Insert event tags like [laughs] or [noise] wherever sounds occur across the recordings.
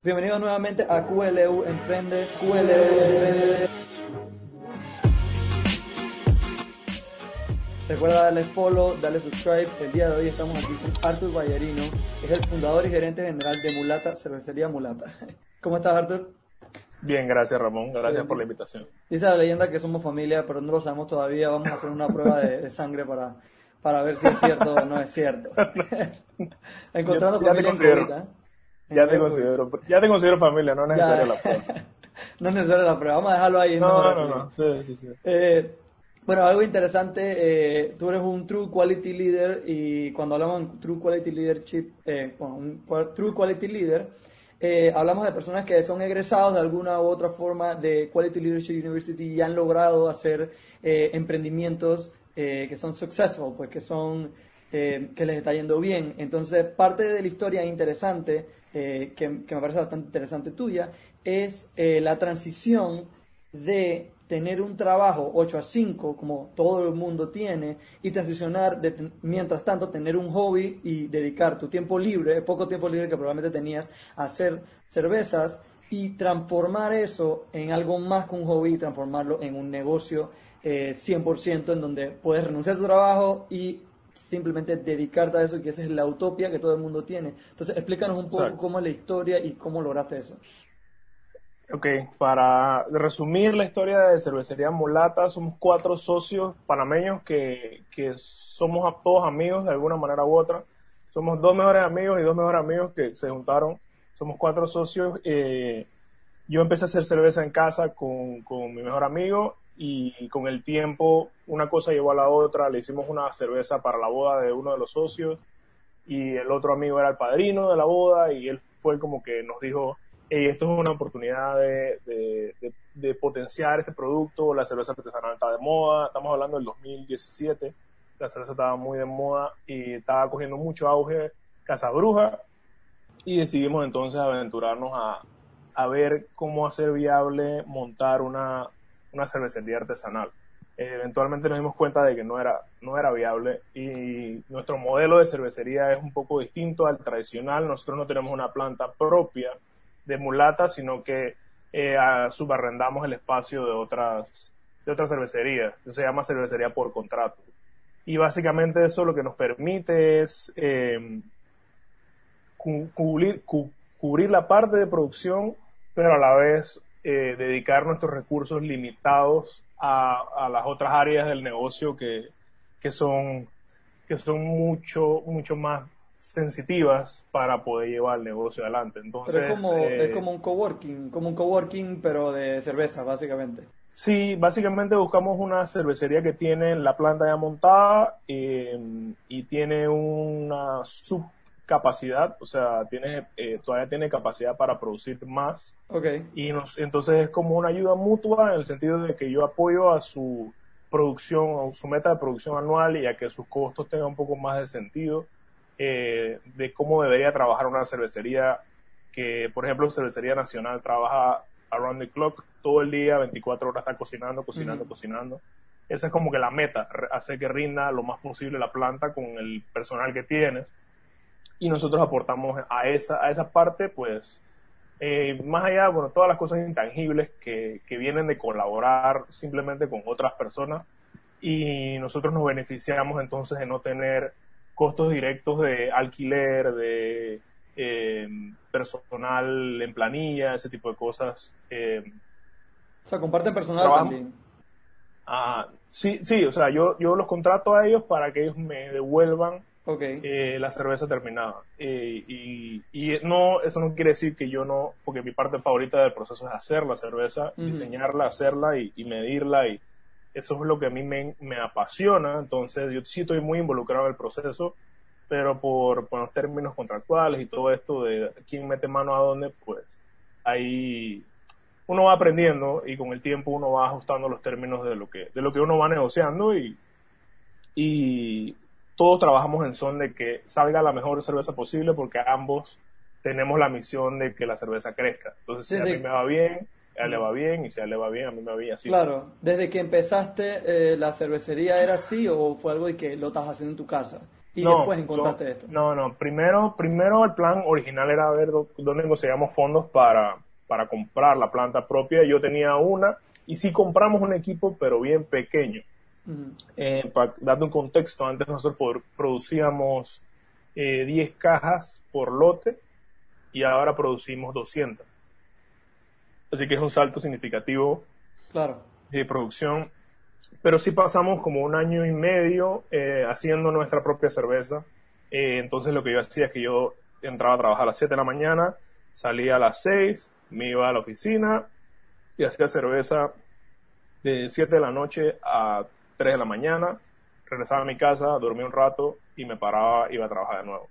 Bienvenidos nuevamente a QLU Emprende, QLU Emprende. Recuerda darle follow, darle subscribe. El día de hoy estamos aquí con Arthur Ballerino, es el fundador y gerente general de Mulata, Cervecería Mulata. [laughs] ¿Cómo estás, Arthur? Bien, gracias Ramón, gracias por la invitación. Dice la leyenda que somos familia, pero no lo sabemos todavía. Vamos a hacer una prueba de, de sangre para, para ver si es cierto o no es cierto. [laughs] [laughs] Encontrando familia en. [laughs] Ya te considero, ya te considero familia, no es necesaria la prueba. [laughs] no es necesaria la prueba, vamos a dejarlo ahí. No, no, no, sí, sí, sí. Eh, bueno, algo interesante, eh, tú eres un True Quality Leader y cuando hablamos de True Quality Leadership, eh, bueno, un True Quality Leader, eh, hablamos de personas que son egresados de alguna u otra forma de Quality Leadership University y han logrado hacer eh, emprendimientos eh, que son successful, pues que son eh, que les está yendo bien. Entonces, parte de la historia interesante, eh, que, me parece bastante interesante tuya, es eh, la transición de tener un trabajo 8 a 5, como todo el mundo tiene, y transicionar, de, mientras tanto, tener un hobby y dedicar tu tiempo libre, poco tiempo libre que probablemente tenías, a hacer cervezas y transformar eso en algo más que un hobby y transformarlo en un negocio eh, 100% en donde puedes renunciar a tu trabajo y simplemente dedicarte a eso, que esa es la utopía que todo el mundo tiene. Entonces, explícanos un poco Exacto. cómo es la historia y cómo lograste eso. Ok, para resumir la historia de Cervecería Mulata, somos cuatro socios panameños que, que somos todos amigos de alguna manera u otra. Somos dos mejores amigos y dos mejores amigos que se juntaron. Somos cuatro socios. eh, yo empecé a hacer cerveza en casa con, con mi mejor amigo y con el tiempo una cosa llevó a la otra. Le hicimos una cerveza para la boda de uno de los socios y el otro amigo era el padrino de la boda y él fue como que nos dijo, hey, esto es una oportunidad de, de, de- potenciar este producto, la cerveza artesanal está de moda, estamos hablando del 2017, la cerveza estaba muy de moda y estaba cogiendo mucho auge Casabruja y decidimos entonces aventurarnos a, a ver cómo hacer viable montar una, una cervecería artesanal. Eh, eventualmente nos dimos cuenta de que no era, no era viable y nuestro modelo de cervecería es un poco distinto al tradicional. Nosotros no tenemos una planta propia de mulata, sino que eh, a- subarrendamos el espacio de otras, de otras cervecerías. Eso se llama cervecería por contrato. Y básicamente eso lo que nos permite es eh, cu- cubrir, cu- cubrir la parte de producción, pero a la vez eh, dedicar nuestros recursos limitados a, a las otras áreas del negocio que, que son, que son mucho, mucho más sensitivas para poder llevar el negocio adelante. Entonces, Pero es como, eh, es como un coworking, como un coworking, pero de cerveza, básicamente. Sí, básicamente buscamos una cervecería que tiene la planta ya montada eh, y tiene una subcapacidad, o sea, tiene, eh, todavía tiene capacidad para producir más Ok. y nos, entonces es como una ayuda mutua en el sentido de que yo apoyo a su producción, a su meta de producción anual y a que sus costos tengan un poco más de sentido eh, de cómo debería trabajar una cervecería que, por ejemplo, Cervecería Nacional trabaja around the clock, todo el día, 24 horas está cocinando, cocinando, cocinando. Esa es como que la meta, hacer que rinda lo más posible la planta con el personal que tienes. Y nosotros aportamos a esa, a esa parte, pues, eh, más allá, bueno, todas las cosas intangibles que, que vienen de colaborar simplemente con otras personas y nosotros nos beneficiamos entonces de no tener costos directos de alquiler, de eh, personal en planilla, ese tipo de cosas. Eh, O sea, comparten personal Trabajamos- también. ah, sí, sí, o sea, yo, yo los contrato a ellos para que ellos me devuelvan Ok. eh, la cerveza terminada. Eh, y, y no, eso no quiere decir que yo no, porque mi parte favorita del proceso es hacer la cerveza, Ujú. diseñarla, hacerla y, y medirla y eso es lo que a mí me, me apasiona. Entonces yo sí estoy muy involucrado en el proceso, pero por, por los términos contractuales y todo esto de quién mete mano a dónde, pues ahí uno va aprendiendo y con el tiempo uno va ajustando los términos de lo que, de lo que uno va negociando y, y todos trabajamos en son de que salga la mejor cerveza posible porque ambos tenemos la misión de que la cerveza crezca. Entonces, si a mí me va bien, a él le va bien, y si a él le va bien, a mí me va bien así. Claro, desde que empezaste, eh, ¿la cervecería era así o fue algo de que lo estás haciendo en tu casa? y después encontraste esto. No, no, primero, primero el plan original era ver dónde conseguíamos fondos para, para comprar la planta propia. Yo tenía una y sí compramos un equipo, pero bien pequeño. Eh, para darte un contexto, antes nosotros producíamos 10 eh, cajas por lote y ahora producimos 200. Así que es un salto significativo claro. de producción. Pero sí pasamos como un año y medio eh, haciendo nuestra propia cerveza. entonces lo que yo hacía es que yo entraba a trabajar a las 7 de la mañana, salía a las 6, me iba a la oficina y hacía cerveza de 7 de la noche a 3 de la mañana, regresaba a mi casa, dormía un rato y me paraba, iba a trabajar de nuevo.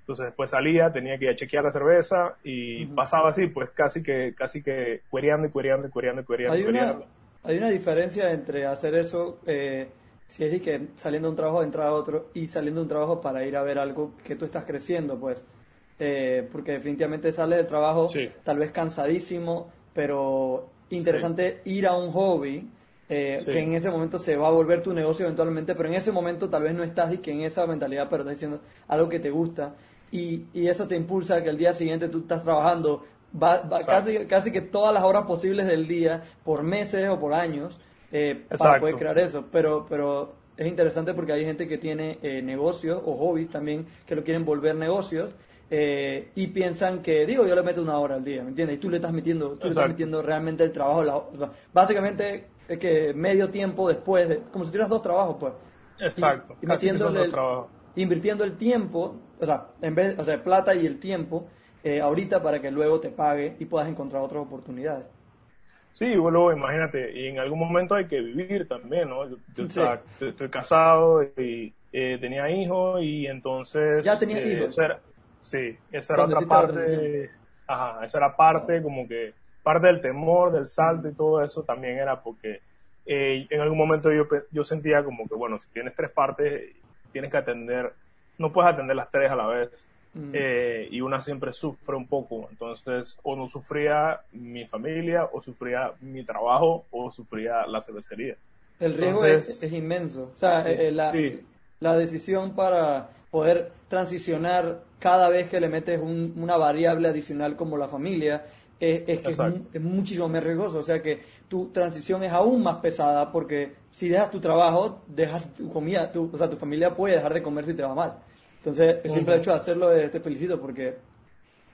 Entonces después salía, tenía que ir a chequear la cerveza y pasaba así, pues casi que, casi que cuereando y cuereando y cuereando y cuereando. Hay, Una, hay una diferencia entre hacer eso, eh, si es que saliendo de un trabajo entrar a otro y saliendo de un trabajo para ir a ver algo que tú estás creciendo, pues. Eh, porque definitivamente sales del trabajo tal vez cansadísimo, pero interesante ir a un hobby eh, que en ese momento se va a volver tu negocio eventualmente, pero en ese momento tal vez no estás y que en esa mentalidad, pero estás diciendo algo que te gusta y, y eso te impulsa que el día siguiente tú estás trabajando va, casi, casi que todas las horas posibles del día, por meses o por años, eh, para poder crear eso. Pero, pero es interesante porque hay gente que tiene eh, negocios o hobbies también que lo quieren volver negocios eh, y piensan que, digo, yo le meto una hora al día, ¿me entiendes? Y tú le estás metiendo, tú le estás metiendo realmente el trabajo. La, básicamente es que medio tiempo después, como si tuvieras dos trabajos, pues. Exacto. Y, invirtiendo el tiempo, o sea, en vez, o sea, plata y el tiempo, eh, ahorita para que luego te pague y puedas encontrar otras oportunidades. Sí, bueno, imagínate, y en algún momento hay que vivir también, ¿no? Yo, estoy casado y eh, tenía hijos y entonces... Ya tenía hijos. Sí, esa era otra parte, ajá, esa era parte como que, parte del temor, del salto y todo eso también era porque eh, en algún momento yo, yo sentía como que, bueno, si tienes tres partes, tienes que atender, no puedes atender las tres a la vez. Mm. Eh, y una siempre sufre un poco. Entonces, o no sufría mi familia, o sufría mi trabajo, o sufría la cervecería. El riesgo es, inmenso. O sea, eh, la, la decisión para poder transicionar cada vez que le metes una variable adicional como la familia, es, que es, muchísimo más riesgoso. O sea que tu transición es aún más pesada porque si dejas tu trabajo, dejas tu comida, tu, o sea, tu familia puede dejar de comer si te va mal. Entonces, el simple hecho de hacerlo, te felicito porque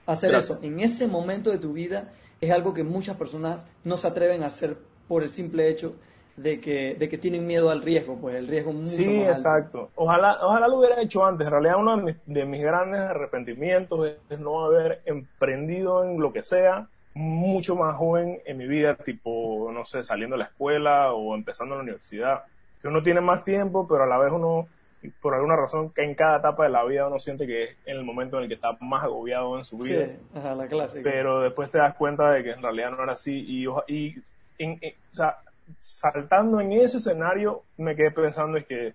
hacer eso en ese momento de tu vida es algo que muchas personas no se atreven a hacer por el simple hecho de que, de que tienen miedo al riesgo, pues el riesgo mucho Sí, exacto. Ojalá, ojalá lo hubiera hecho antes. En realidad uno de mis, grandes arrepentimientos es, no haber emprendido en lo que sea mucho más joven en mi vida, tipo, no sé, saliendo de la escuela o empezando la universidad. Que uno tiene más tiempo, pero a la vez uno, por alguna razón, que en cada etapa de la vida uno siente que es en el momento en el que está más agobiado en su vida. Sí, ajá, la clásica. Pero después te das cuenta de que en realidad no era así y, y en, o sea, saltando en ese escenario, me quedé pensando es que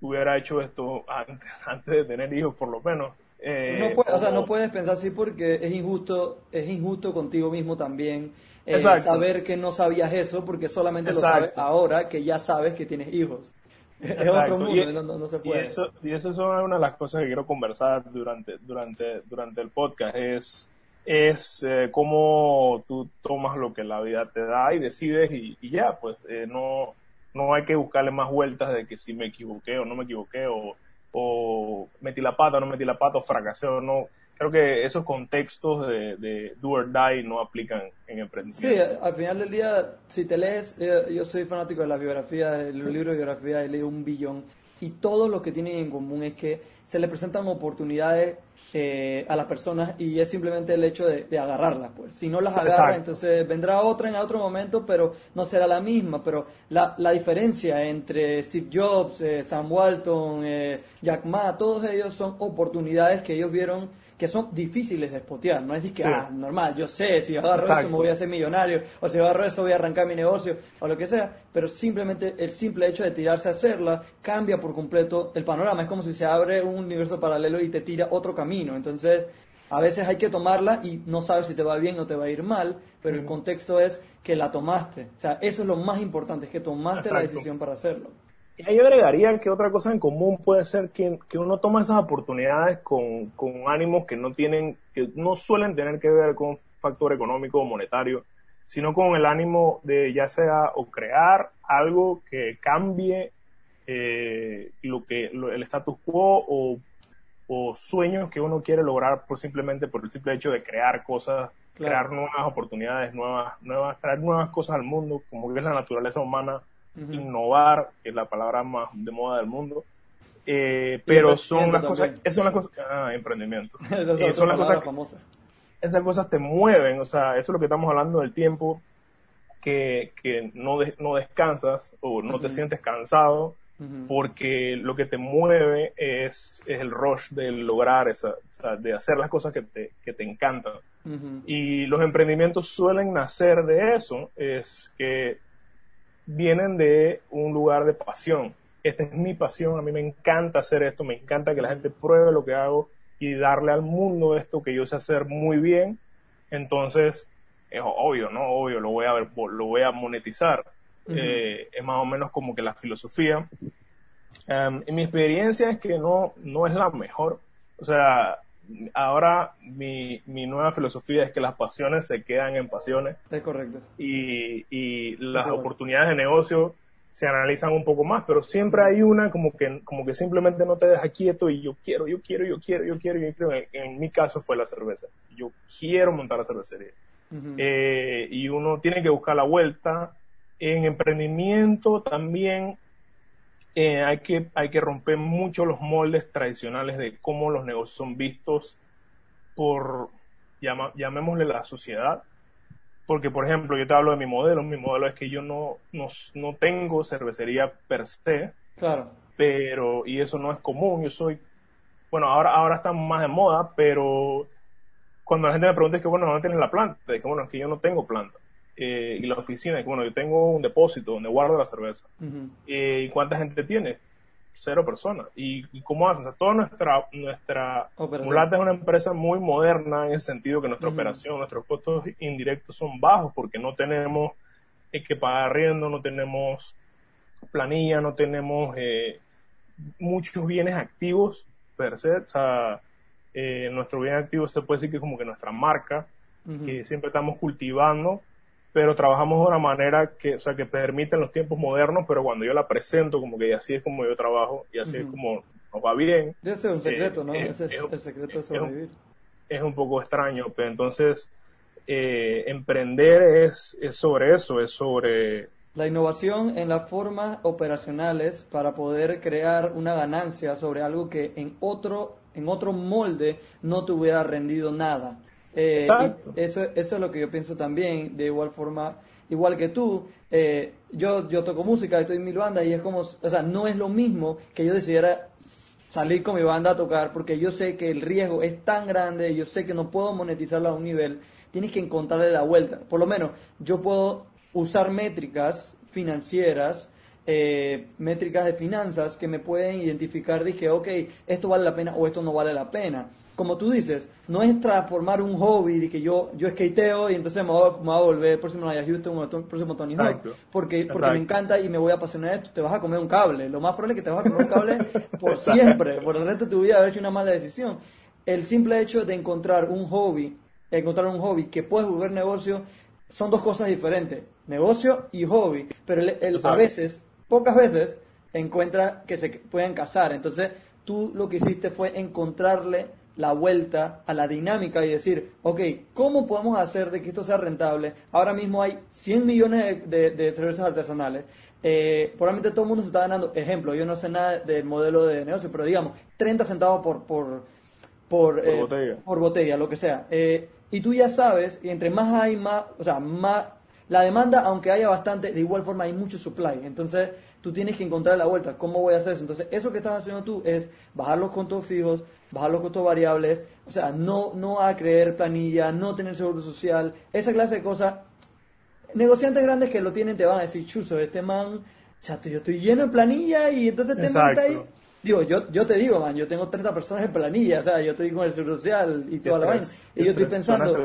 hubiera hecho esto [laughs] antes, de tener hijos, por lo menos. Eh, no, o sea, no puedes pensar así porque es injusto, es injusto contigo mismo también eh, saber que no sabías eso porque solamente lo sabes ahora que ya sabes que tienes hijos. [laughs] Es otro mundo, y, no, se puede. Y eso, y eso es una de las cosas que quiero conversar durante, durante, durante el podcast, es es eh, cómo tú tomas lo que la vida te da y decides y, ya, pues eh, no, no hay que buscarle más vueltas de que si me equivoqué o no me equivoqué o, o metí la pata o no metí la pata o fracasé o no. Creo que esos contextos de, de do or die no aplican en emprendimiento. Sí, al final del día, si te lees, eh, yo soy fanático de la biografía, del libro de biografía, he leído un billón y todo lo que tienen en común es que se le presentan oportunidades eh, a las personas y es simplemente el hecho de, agarrarlas. Pues. Si no las agarra, entonces vendrá otra en otro momento, pero no será la misma. Pero la, la diferencia entre Steve Jobs, eh, Sam Walton, eh, Jack Ma, todos ellos son oportunidades que ellos vieron que son difíciles de spotear. No es que, ah, normal, yo sé, si agarro eso me voy a hacer millonario, o si agarro eso voy a arrancar mi negocio, o lo que sea, pero simplemente el simple hecho de tirarse a hacerla cambia por completo el panorama. Es como si se abre un universo paralelo y te tira otro camino. Entonces, a veces hay que tomarla y no sabes si te va bien o te va a ir mal, pero el contexto es que la tomaste. O sea, eso es lo más importante, es que tomaste la decisión para hacerlo. Y yo agregaría que otra cosa en común puede ser que, que uno toma esas oportunidades con, con, ánimos que no tienen, que no suelen tener que ver con factor económico o monetario, sino con el ánimo de ya sea o crear algo que cambie eh, lo que el status quo o, o, sueños que uno quiere lograr por simplemente por el simple hecho de crear cosas, crear nuevas oportunidades, nuevas, nuevas, traer nuevas cosas al mundo, como es la naturaleza humana innovar, que es la palabra más de moda del mundo. Eh, pero son las cosas, [laughs] esas son las cosas, ah, emprendimiento. Eh, son las cosas, famosas. esas cosas te mueven, o sea, eso es lo que estamos hablando del tiempo, que, que no, no descansas o no te sientes cansado, porque lo que te mueve es, es el rush de lograr esa, de hacer las cosas que te, que te encantan. Y los emprendimientos suelen nacer de eso, es que vienen de un lugar de pasión. Esta es mi pasión, a mí me encanta hacer esto, me encanta que la gente pruebe lo que hago y darle al mundo esto que yo sé hacer muy bien. Entonces, es obvio, ¿no? Obvio, lo voy a ver, lo voy a monetizar. Eh, es más o menos como que la filosofía. Um, mi experiencia es que no, no es la mejor. O sea, ahora mi, mi, nueva filosofía es que las pasiones se quedan en pasiones. Es correcto. Y, y las oportunidades de negocio se analizan un poco más, pero siempre hay una como que, como que simplemente no te deja quieto y yo quiero, yo quiero, yo quiero, yo quiero, yo quiero. En, mi caso fue la cerveza. Yo quiero montar la cervecería. eh, y uno tiene que buscar la vuelta. En emprendimiento también eh, hay, que, hay que romper mucho los moldes tradicionales de cómo los negocios son vistos por, llamémosle la sociedad. Porque, por ejemplo, yo te hablo de mi modelo. Mi modelo es que yo no, no, no tengo cervecería per se. Claro. Pero, y eso no es común. Yo soy, bueno, ahora, ahora está más de moda, pero cuando la gente me pregunta es que, bueno, ¿dónde tienes la planta? Es que, bueno, es que yo no tengo planta. Eh, y la oficina, que bueno, yo tengo un depósito donde guardo la cerveza. Eh, ¿Y cuánta gente tiene? Cero personas. ¿Y, cómo hacen? O sea, toda nuestra, nuestra Mulata es una empresa muy moderna en el sentido que nuestra operación, nuestros costos indirectos son bajos porque no tenemos que pagar arriendo, no tenemos planilla, no tenemos eh, muchos bienes activos per se. O sea, nuestro bien activo se puede decir que es como que nuestra marca, que siempre estamos cultivando pero trabajamos de una manera que, o sea, que permite los tiempos modernos, pero cuando yo la presento, como que así es como yo trabajo y así es como nos va bien. Ese es un secreto, ¿no? Ese es, el secreto de sobrevivir. Es un, poco extraño, pero entonces eh, emprender es, es sobre eso, es sobre... La innovación en las formas operacionales para poder crear una ganancia sobre algo que en otro, en otro molde no te hubiera rendido nada. Eh, eso, eso es lo que yo pienso también, de igual forma, igual que tú, eh, yo, yo toco música, estoy en mi banda y es como, o sea, no es lo mismo que yo decidiera salir con mi banda a tocar porque yo sé que el riesgo es tan grande, yo sé que no puedo monetizarlo a un nivel, tienes que encontrarle la vuelta. Por lo menos yo puedo usar métricas financieras, eh, métricas de finanzas que me pueden identificar, dije, ok, esto vale la pena o esto no vale la pena como tú dices, no es transformar un hobby de que yo, yo skateo y entonces me voy, a volver el próximo Naya Houston o el próximo Tony Hawk, porque, porque me encanta y me voy a apasionar esto, te vas a comer un cable. Lo más probable es que te vas a comer un cable [laughs] por siempre, por el resto de tu vida haber hecho una mala decisión. El simple hecho de encontrar un hobby, encontrar un hobby que puedes volver negocio, son dos cosas diferentes, negocio y hobby, pero a veces, pocas veces, encuentra que se pueden casar. Entonces, tú lo que hiciste fue encontrarle la vuelta a la dinámica y decir, ok, ¿cómo podemos hacer de que esto sea rentable? Ahora mismo hay 100 millones de, cervezas artesanales. Eh, probablemente todo el mundo se está ganando, ejemplo, yo no sé nada del modelo de negocio, pero digamos, 30 centavos por, por, por, eh, botella. por botella, lo que sea. Eh, y tú ya sabes, y entre más hay, más, o sea, más, la demanda, aunque haya bastante, de igual forma hay mucho supply. Entonces, tú tienes que encontrar la vuelta. ¿Cómo voy a hacer eso? Entonces, eso que estás haciendo tú es bajar los costos fijos, bajar los costos variables, o sea, no, no a creer planilla, no tener seguro social, esa clase de cosas. Negociantes grandes que lo tienen te van a decir, chuso, este man, chato, yo estoy lleno de planilla y entonces te mata ahí. Digo, yo, yo te digo, man, yo tengo 30 personas en planilla, o sea, yo estoy con el seguro social y toda la vaina. Y yo estoy pensando,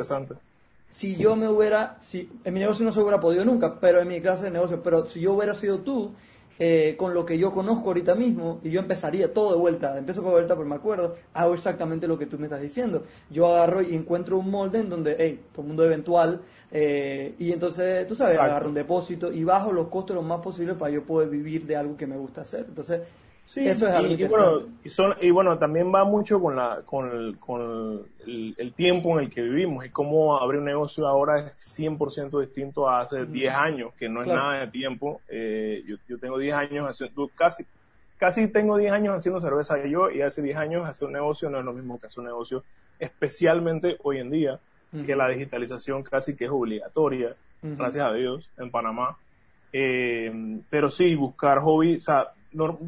si yo me hubiera, si en mi negocio no se hubiera podido nunca, pero en mi clase de negocio, pero si yo hubiera sido tú, eh, con lo que yo conozco ahorita mismo y yo empezaría todo de vuelta, empiezo con vuelta pero me acuerdo, hago exactamente lo que tú me estás diciendo. Yo agarro y encuentro un molde en donde, hey, todo el mundo eventual, eh, y entonces, tú sabes, agarro un depósito y bajo los costos lo más posible para yo poder vivir de algo que me gusta hacer. Entonces, Sí, eso es algo y, bueno, y, son, y, bueno, también va mucho con, la, con, el, con el, tiempo en el que vivimos y cómo abrir un negocio ahora es 100% distinto a hace 10 años, que no es nada de tiempo. Eh, yo, yo, tengo 10 años haciendo, casi, casi tengo 10 años haciendo cerveza yo y hace 10 años hacer un negocio no es lo mismo que hacer un negocio, especialmente hoy en día, que la digitalización casi que es obligatoria, gracias a Dios, en Panamá. Eh, pero sí, buscar hobby, o sea,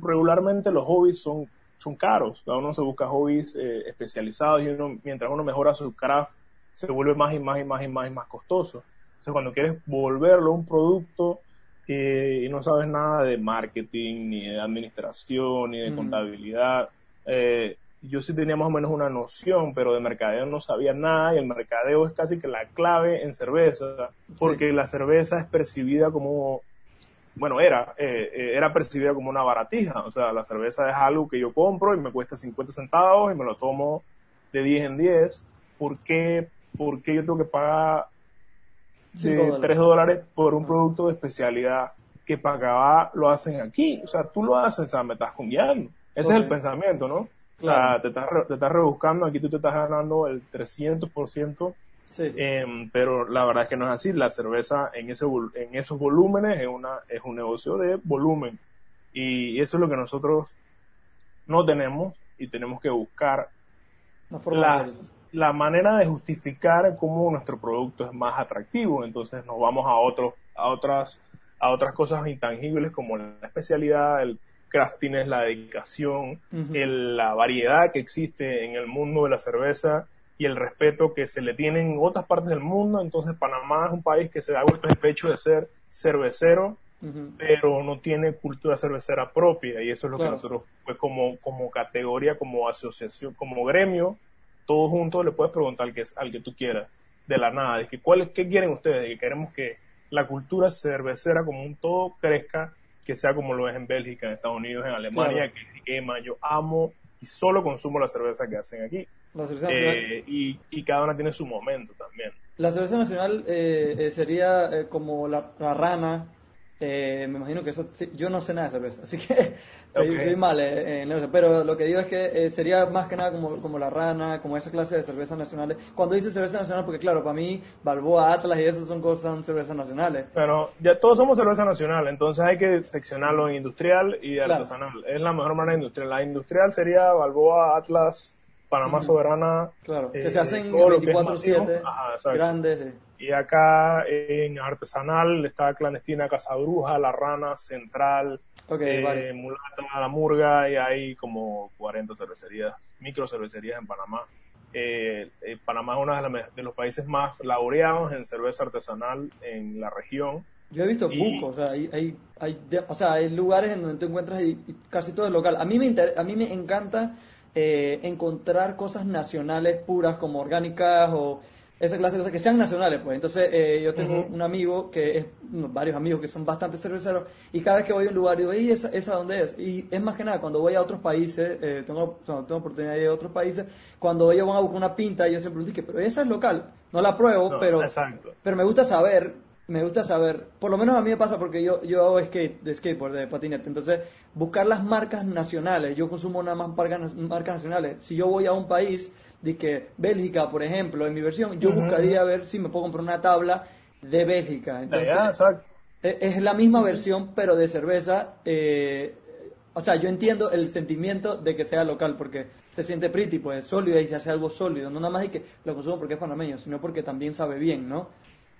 regularmente los hobbies son, son caros. uno se busca hobbies eh, especializados y uno, mientras uno mejora su craft, se vuelve más y más y más y más y más costoso. Entonces, cuando quieres volverlo un producto eh, y no sabes nada de marketing, ni de administración, ni de contabilidad, eh, yo sí tenía más o menos una noción, pero de mercadeo no sabía nada y el mercadeo es casi que la clave en cerveza, porque la cerveza es percibida como bueno, era, eh, eh, era percibida como una baratija. O sea, la cerveza es algo que yo compro y me cuesta 50 centavos y me lo tomo de 10 en 10. ¿Por qué, ¿Por qué yo tengo que pagar de 3 dólares por un producto de especialidad que para lo hacen aquí? O sea, tú lo haces, o sea, me estás cambiando. Ese es el pensamiento, ¿no? O sea, te estás, te estás rebuscando, aquí tú te estás ganando el 300% Em, pero la verdad es que no es así. La cerveza en, ese, en esos volúmenes es, una, es un negocio de volumen. Y eso es lo que nosotros no tenemos y tenemos que buscar la, la, manera de justificar cómo nuestro producto es más atractivo. Entonces nos vamos a, otros a, otras, a otras cosas intangibles como la especialidad, el crafting, la dedicación, la variedad que existe en el mundo de la cerveza y el respeto que se le tiene en otras partes del mundo. Entonces Panamá es un país que se da el pecho de ser cervecero, pero no tiene cultura cervecera propia y eso es lo que nosotros, pues como, como categoría, como asociación, como gremio, todos juntos le puedes preguntar al que, al que tú quieras, de la nada, de que, ¿cuál, ¿qué quieren ustedes? De que queremos que la cultura cervecera como un todo crezca, que sea como lo es en Bélgica, en Estados Unidos, en Alemania, que quema. Yo amo y solo consumo la cerveza que hacen aquí. Eh, y, y, cada una tiene su momento también. La cerveza nacional eh, eh, sería como la, rana. me imagino que eso. Yo no sé nada de cerveza, [laughs] así que estoy, mal en Pero lo que digo es que sería más que nada como, como la rana, como esa clase de cervezas nacionales. Cuando dice cerveza nacional, porque claro, para mí, Balboa, Atlas y esas son cosas, son cervezas nacionales. Pero ya todos somos cerveza nacional, entonces hay que seccionarlo en industrial y artesanal. Es la mejor manera industrial. La industrial sería Balboa, Atlas. Panamá Soberana. Claro, que se hacen 24-7, grandes. Y acá en Artesanal está Clandestina Casabruja, La Rana, Central, eh, Mulata, La Murga, y hay como 40 cervecerías, micro cervecerías en Panamá. Eh, eh, Panamá es uno de, los países más laureados en cerveza artesanal en la región. Yo he visto bucos, o sea, hay, hay, hay, o sea, hay lugares en donde tú encuentras y, casi todo es local. A mí me, a mí me encanta eh, encontrar cosas nacionales puras como orgánicas o esa clase de cosas que sean nacionales, pues. Entonces, eh, yo tengo un amigo que es, varios amigos que son bastante cerveceros, y cada vez que voy a un lugar digo, ¿y esa, esa dónde es? Y es más que nada, cuando voy a otros países, eh, tengo, tengo oportunidad de ir a otros países, cuando ellos van a buscar una pinta, yo siempre digo, pero esa es local, no la pruebo, pero, pero me gusta saber me gusta saber, por lo menos a mí me pasa porque yo, yo hago skate, de skateboard, de patinete, entonces buscar las marcas nacionales, yo consumo nada más marcas, marcas nacionales, si yo voy a un país, de que Bélgica, por ejemplo, en mi versión, yo buscaría ver si me puedo comprar una tabla de Bélgica, entonces e, es, la misma versión pero de cerveza, eh, o sea, yo entiendo el sentimiento de que sea local, porque se siente pretty, pues sólido y se hace algo sólido, no nada más y que lo consumo porque es panameño, sino porque también sabe bien, ¿no?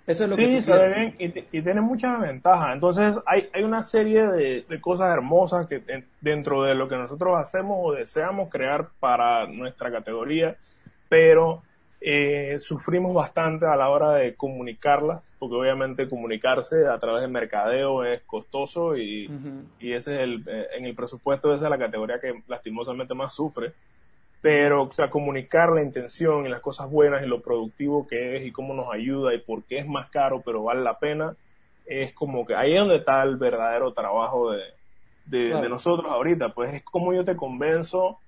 Eso es lo sí, se ve bien y, tiene muchas ventajas. Entonces, hay, hay una serie de, de, cosas hermosas que dentro de lo que nosotros hacemos o deseamos crear para nuestra categoría, pero eh, sufrimos bastante a la hora de comunicarlas, porque obviamente comunicarse a través del mercadeo es costoso y, y ese es el, eh, en el presupuesto esa es la categoría que lastimosamente más sufre pero o sea, comunicar la intención y las cosas buenas y lo productivo que es y cómo nos ayuda y por qué es más caro pero vale la pena, es como que ahí es donde está el verdadero trabajo de, de, nosotros ahorita, pues es como yo te convenzo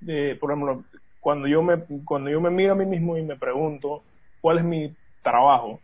de, por ejemplo, cuando yo me, cuando yo me miro a mí mismo y me pregunto cuál es mi trabajo,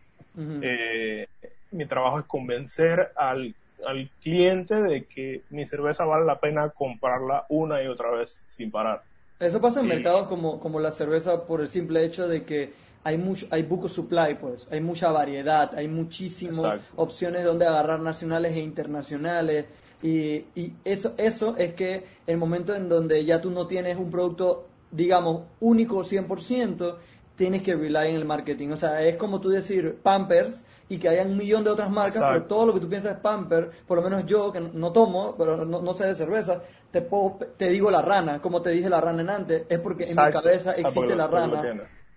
eh, mi trabajo es convencer al, al cliente de que mi cerveza vale la pena comprarla una y otra vez sin parar. Eso pasa en mercados como, como la cerveza por el simple hecho de que hay mucho, hay buco supply, pues, hay mucha variedad, hay muchísimas opciones donde agarrar nacionales e internacionales. Y, y, eso, eso es que el momento en donde ya tú no tienes un producto, digamos, único 100%, tienes que rely en el marketing. O sea, es como tú decir Pampers y que haya un millón de otras marcas, pero todo lo que tú piensas es Pampers, por lo menos yo, que no tomo, pero no, sé de cerveza, te, te digo la rana, como te dije la rana en antes, es porque en mi cabeza ah, existe la rana.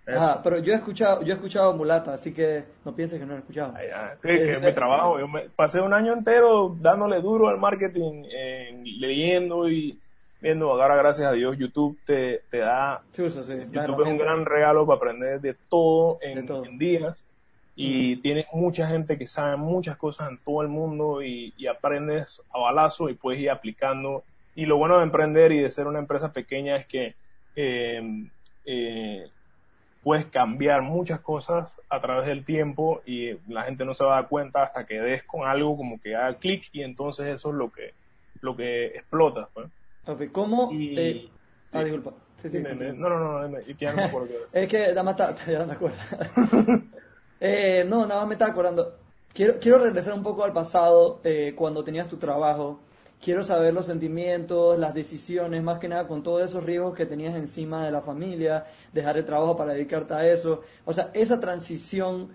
Ajá, pero yo he escuchado, yo he escuchado mulata, así que no pienses que no he escuchado. sí, que es mi trabajo. Yo me pasé un año entero dándole duro al marketing, leyendo y viendo. Ahora, gracias a Dios, YouTube te, te da. YouTube es un gran regalo para aprender de todo en, días. Y tienes mucha gente que sabe muchas cosas en todo el mundo y, aprendes a balazo y puedes ir aplicando. Y lo bueno de emprender y de ser una empresa pequeña es que eh, eh, puedes cambiar muchas cosas a través del tiempo y la gente no se va a dar cuenta hasta que des con algo como que haga clic y entonces eso es lo que lo que explota. Pues. ¿Cómo? Eh, ah, disculpa. no, no, no, no, ya no me acuerdo [laughs] es. que nada más [laughs] ya me acuerdo. [laughs] eh, no, nada más me estaba acordando. Quiero, quiero regresar un poco al pasado, eh, cuando tenías tu trabajo quiero saber los sentimientos, las decisiones, más que nada con todos esos riesgos que tenías encima de la familia, dejar el trabajo para dedicarte a eso. O sea, esa transición,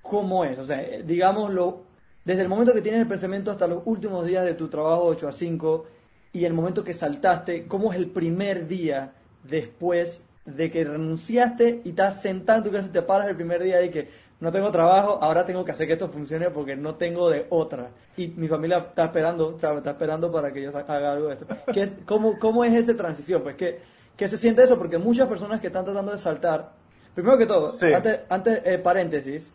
¿cómo es? O sea, eh, digámoslo, desde el momento que tienes el pensamiento hasta los últimos días de tu trabajo 8 a 5 y el momento que saltaste, ¿cómo es el primer día después de que renunciaste y estás sentado en tu casa y te paras el primer día y que no tengo trabajo, ahora tengo que hacer que esto funcione porque no tengo de otra. Y mi familia está esperando, ¿sabes? Está esperando para que yo haga algo de esto. ¿Qué es, cómo, ¿Cómo es esa transición? Pues, ¿qué, ¿qué, se siente eso? Porque muchas personas que están tratando de saltar, primero que todo, antes, antes eh, paréntesis,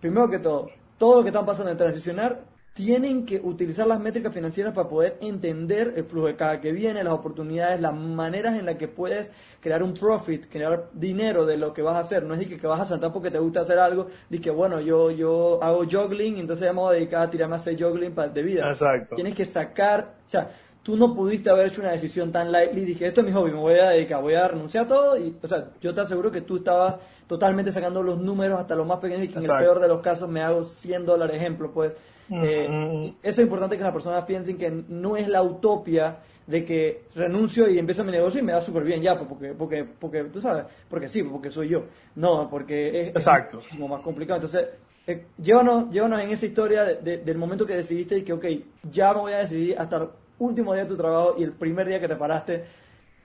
primero que todo, todo lo que están pasando en transicionar tienen que utilizar las métricas financieras para poder entender el flujo de cada que viene, las oportunidades, las maneras en las que puedes crear un profit, crear dinero de lo que vas a hacer. No es que, que vas a saltar porque te gusta hacer algo, de que bueno, yo, yo hago juggling, entonces ya me voy a dedicar a tirarme a hacer juggling de vida. Exacto. Tienes que sacar, o sea, tú no pudiste haber hecho una decisión tan lightly, dije, esto es mi hobby, me voy a dedicar, voy a renunciar a todo, y, o sea, yo te aseguro que tú estabas totalmente sacando los números hasta los más pequeños y que en el peor de los casos me hago 100 dólares ejemplo, pues eh, eso es importante que las personas piensen que no es la utopia de que renuncio y empiezo mi negocio y me da súper bien ya, pues, porque, porque, porque, tú sabes, porque sí, porque soy yo. No, porque es, Exacto. muchísimo más complicado. Entonces, eh, llévanos, llévanos en esa historia del momento que decidiste y que, ok, ya me voy a decidir hasta el último día de tu trabajo y el primer día que te paraste,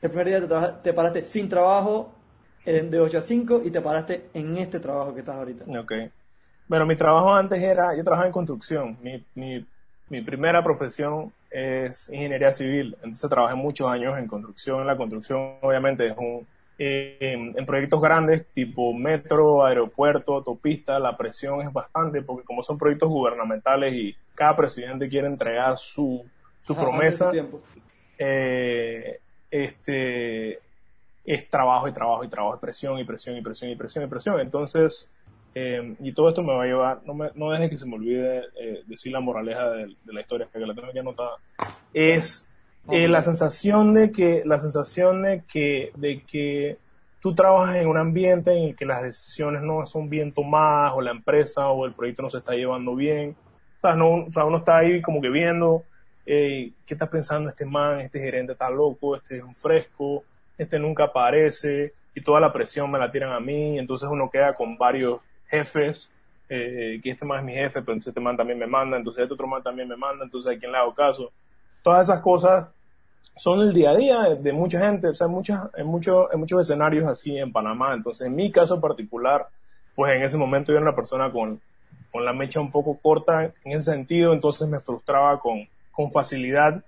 el primer día que te paraste sin trabajo, de 8 a 5 y te paraste en este trabajo que estás ahorita. Ok. Bueno, mi trabajo antes era, yo trabajaba en construcción. Mi, mi, mi primera profesión es ingeniería civil. Entonces trabajé muchos años en construcción. La construcción obviamente es un, en, proyectos grandes tipo metro, aeropuerto, autopista, la presión es bastante porque como son proyectos gubernamentales y cada presidente quiere entregar su, su promesa, eh, este, es trabajo y trabajo y trabajo, presión y presión y presión y presión y presión. Entonces, eh, y todo esto me va a llevar, no, me, no dejes que se me olvide eh, decir la moraleja de, la historia, que la tengo ya anotada, es eh, la sensación de que, la sensación de que, de que tú trabajas en un ambiente en el que las decisiones no son bien tomadas, o la empresa o el proyecto no se está llevando bien. O sea, no, o sea uno está ahí como que viendo qué está pensando este man, este gerente está loco, este es un fresco, este nunca aparece, y toda la presión me la tiran a mí, entonces uno queda con varios jefes, eh, que este man es mi jefe, pero este man también me manda, entonces este otro man también me manda, entonces a quién le hago caso. Todas esas cosas son el día a día de, mucha gente, o sea, en, muchas, en, muchos, en muchos escenarios así en Panamá. Entonces, en mi caso particular, pues en ese momento yo era una persona con, con la mecha un poco corta en ese sentido, entonces me frustraba con, con facilidad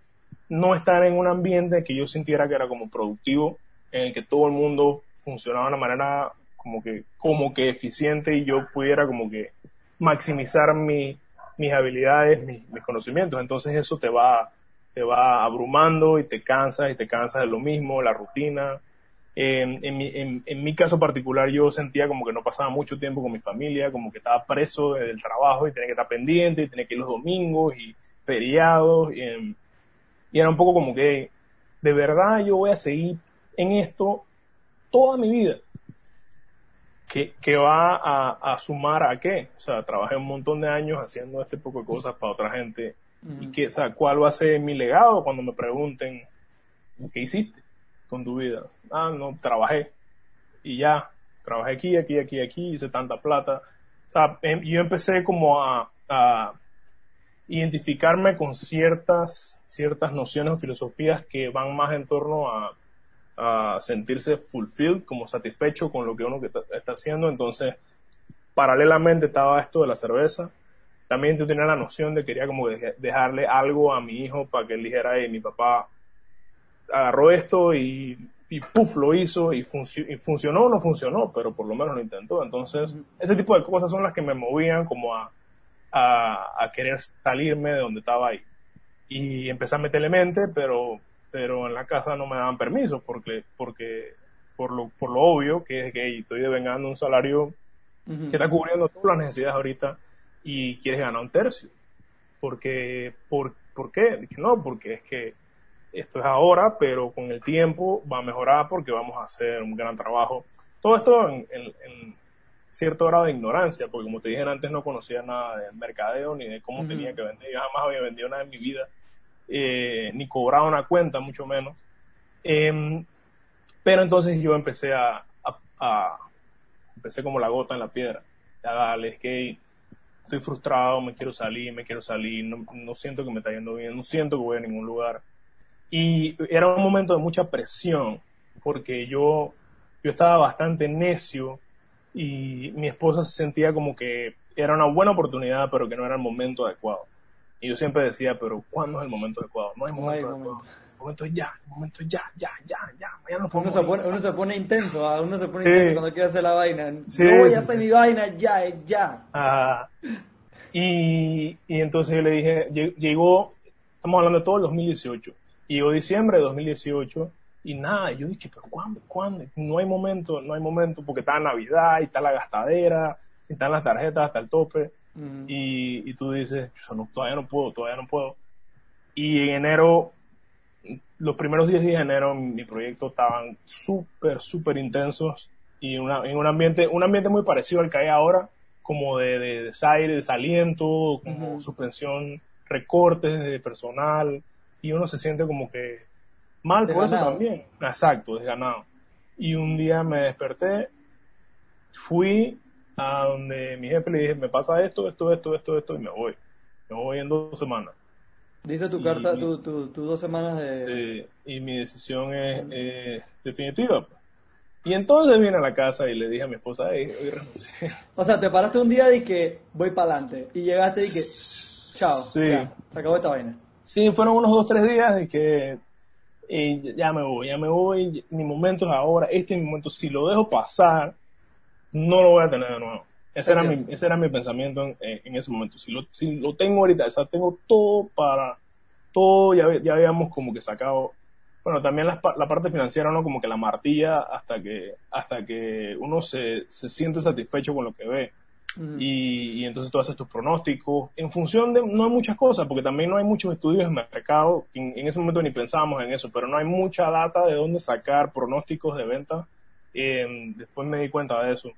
no estar en un ambiente que yo sintiera que era como productivo, en el que todo el mundo funcionaba de una manera como que, como que eficiente y yo pudiera como que maximizar mi, mis habilidades, mis, conocimientos. Entonces eso te va, te va abrumando y te cansas y te cansas de lo mismo, la rutina. en, mi, en, mi, caso particular yo sentía como que no pasaba mucho tiempo con mi familia, como que estaba preso del trabajo y tenía que estar pendiente y tenía que ir los domingos y feriados. Y, y era un poco como que, de verdad yo voy a seguir en esto toda mi vida. ¿Qué va a, sumar a qué? O sea, trabajé un montón de años haciendo este poco de cosas para otra gente. ¿Y qué, o sea, cuál va a ser mi legado cuando me pregunten qué hiciste con tu vida? Ah, no, trabajé. Y ya, trabajé aquí, aquí, aquí, aquí, hice tanta plata. O sea, em, yo empecé como a, a identificarme con ciertas, ciertas nociones o filosofías que van más en torno a a sentirse fulfilled, como satisfecho con lo que uno que está haciendo. Entonces, paralelamente estaba esto de la cerveza. También yo tenía la noción de quería como dejarle algo a mi hijo para que él dijera, mi papá agarró esto y, y puff, lo hizo y, y, funcionó o no funcionó, pero por lo menos lo intentó. Entonces, ese tipo de cosas son las que me movían como a, a, a querer salirme de donde estaba ahí. Y empecé a meterle mente, pero pero en la casa no me daban permiso porque, porque por, lo, por lo obvio que es que estoy devengando un salario que está cubriendo todas las necesidades ahorita y quieres ganar un tercio. Porque, ¿por, ¿por qué? Dije, no, porque es que esto es ahora, pero con el tiempo va a mejorar porque vamos a hacer un gran trabajo. Todo esto en, en, cierto grado de ignorancia, porque como te dije antes no conocía nada de mercadeo ni de cómo tenía que vender. Yo jamás había vendido nada en mi vida eh, ni cobraba una cuenta, mucho menos. Em, pero entonces yo empecé a, empecé como la gota en la piedra. A darle, es que estoy frustrado, me quiero salir, me quiero salir, no, no, siento que me está yendo bien, no siento que voy a ningún lugar. Y era un momento de mucha presión, porque yo, yo estaba bastante necio y mi esposa se sentía como que era una buena oportunidad, pero que no era el momento adecuado. Y yo siempre decía, pero ¿cuándo es el momento adecuado? No hay momento adecuado. El momento es ya, el momento es ya, ya, ya, ya. uno, se pone, uno se pone intenso, ¿ah? uno se pone intenso cuando quiere hacer la vaina. no voy a hacer mi vaina, ya, ya. Ah, y, y entonces yo le dije, llegó, estamos hablando de todo el 2018, y llegó diciembre de 2018, y nada, yo dije, pero ¿cuándo? ¿Cuándo? No hay momento, no hay momento, porque está Navidad, y está la gastadera, y están las tarjetas hasta el tope y, y, tú dices, todavía no puedo, todavía no puedo. Y en enero, los primeros 10 días de enero, mi proyecto estaban súper, súper intensos y una, en un ambiente, un ambiente muy parecido al que hay ahora, como de, de desaire, desaliento, como suspensión, recortes de personal, y uno se siente como que mal por eso también. Exacto, desganado. Y un día me desperté, fui a donde mi jefe le dije, me pasa esto, esto, esto, esto, esto, y me voy. Me voy en dos semanas. Dice tu carta, tus tu, tu dos semanas de... Sí, y mi decisión es definitiva. Y entonces vine a la casa y le dije a mi esposa, hoy renuncié. [laughs] O sea, te paraste un día y que voy para adelante. Y llegaste y que, chao, sí. se acabó esta vaina. Sí, fueron unos dos, tres días de que y ya me voy, ya me voy, mi momento es ahora, este es mi momento. Si lo dejo pasar, no lo voy a tener de nuevo. Ese, era mi, ese era mi pensamiento en, en, ese momento. Si lo, si lo tengo ahorita, o sea, tengo todo para, todo, ya, ya habíamos como que sacado, bueno, también la, la, parte financiera, ¿no? Como que la martilla hasta que, hasta que uno se, se siente satisfecho con lo que ve. y, y, entonces tú haces tus pronósticos en función de, no hay muchas cosas, porque también no hay muchos estudios en mercado, en, en ese momento ni pensábamos en eso, pero no hay mucha data de dónde sacar pronósticos de venta. Eh, después me di cuenta de eso.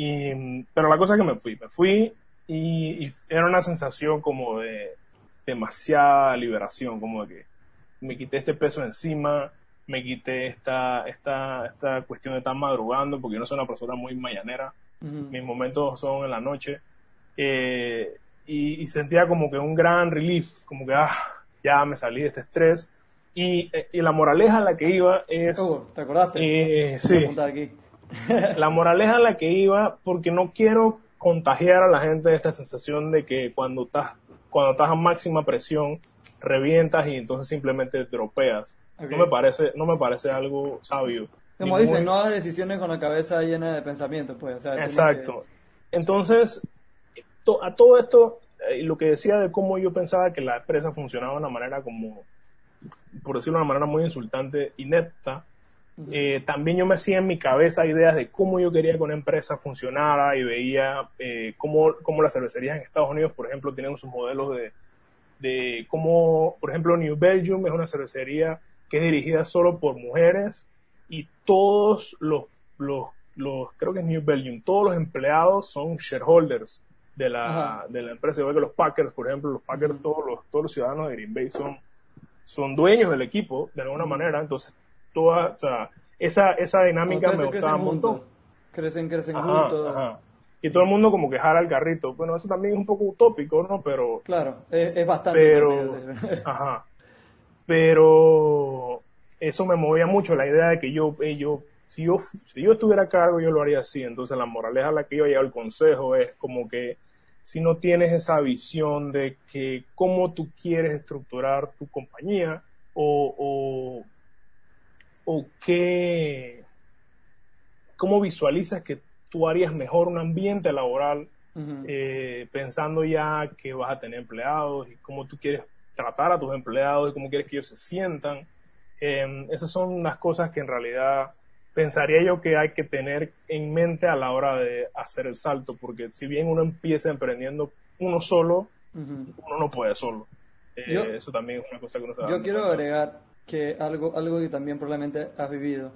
Y, pero la cosa es que me fui, me fui y, era una sensación como de demasiada liberación, como de que me quité este peso encima, me quité esta, esta, esta cuestión de estar madrugando, porque yo no soy una persona muy mañanera, mis momentos son en la noche, eh, y, sentía como que un gran relief, como que ah, ya me salí de este estrés, y, eh, y la moraleja a la que iba es... ¿Te acordaste? Eh, sí. Aquí. La moraleja a la que iba, porque no quiero contagiar a la gente de esta sensación de que cuando estás, cuando estás a máxima presión, revientas y entonces simplemente dropeas. No me parece, no me parece algo sabio. Como dicen, no hagas decisiones con la cabeza llena de pensamientos, pues. Exacto. Entonces, a todo esto, eh, lo que decía de cómo yo pensaba que la empresa funcionaba de una manera como por decirlo de una manera muy insultante, inepta, eh, también yo me hacía en mi cabeza ideas de cómo yo quería que una empresa funcionara y veía eh, cómo, cómo, las cervecerías en Estados Unidos, por ejemplo, tienen sus modelos de, de cómo, por ejemplo, New Belgium es una cervecería que es dirigida solo por mujeres y todos los, los, los creo que es New Belgium, todos los empleados son shareholders de la, de la empresa. Igual que los Packers, por ejemplo, los Packers, todos los, todos los ciudadanos de Green Bay son, son dueños del equipo de alguna manera, entonces toda, o sea, esa, esa dinámica me gustaba un montón. Crecen, crecen juntos. Y todo el mundo como que jala el carrito. Bueno, eso también es un poco utópico, ¿no? Pero... Claro, es, bastante. Pero, [laughs] ajá. Pero eso me movía mucho, la idea de que yo, eh, yo, si yo, si yo estuviera a cargo, yo lo haría así. Entonces la moraleja a la que yo llevo el consejo es como que si no tienes esa visión de que cómo tú quieres estructurar tu compañía o, o o qué, cómo visualizas que tú harías mejor un ambiente laboral eh, pensando ya que vas a tener empleados y cómo tú quieres tratar a tus empleados y cómo quieres que ellos se sientan. Em, esas son las cosas que en realidad pensaría yo que hay que tener en mente a la hora de hacer el salto, porque si bien uno empieza emprendiendo uno solo, uno no puede solo. Eh, eso también es una cosa que uno se Yo quiero agregar que algo, algo que también probablemente has vivido,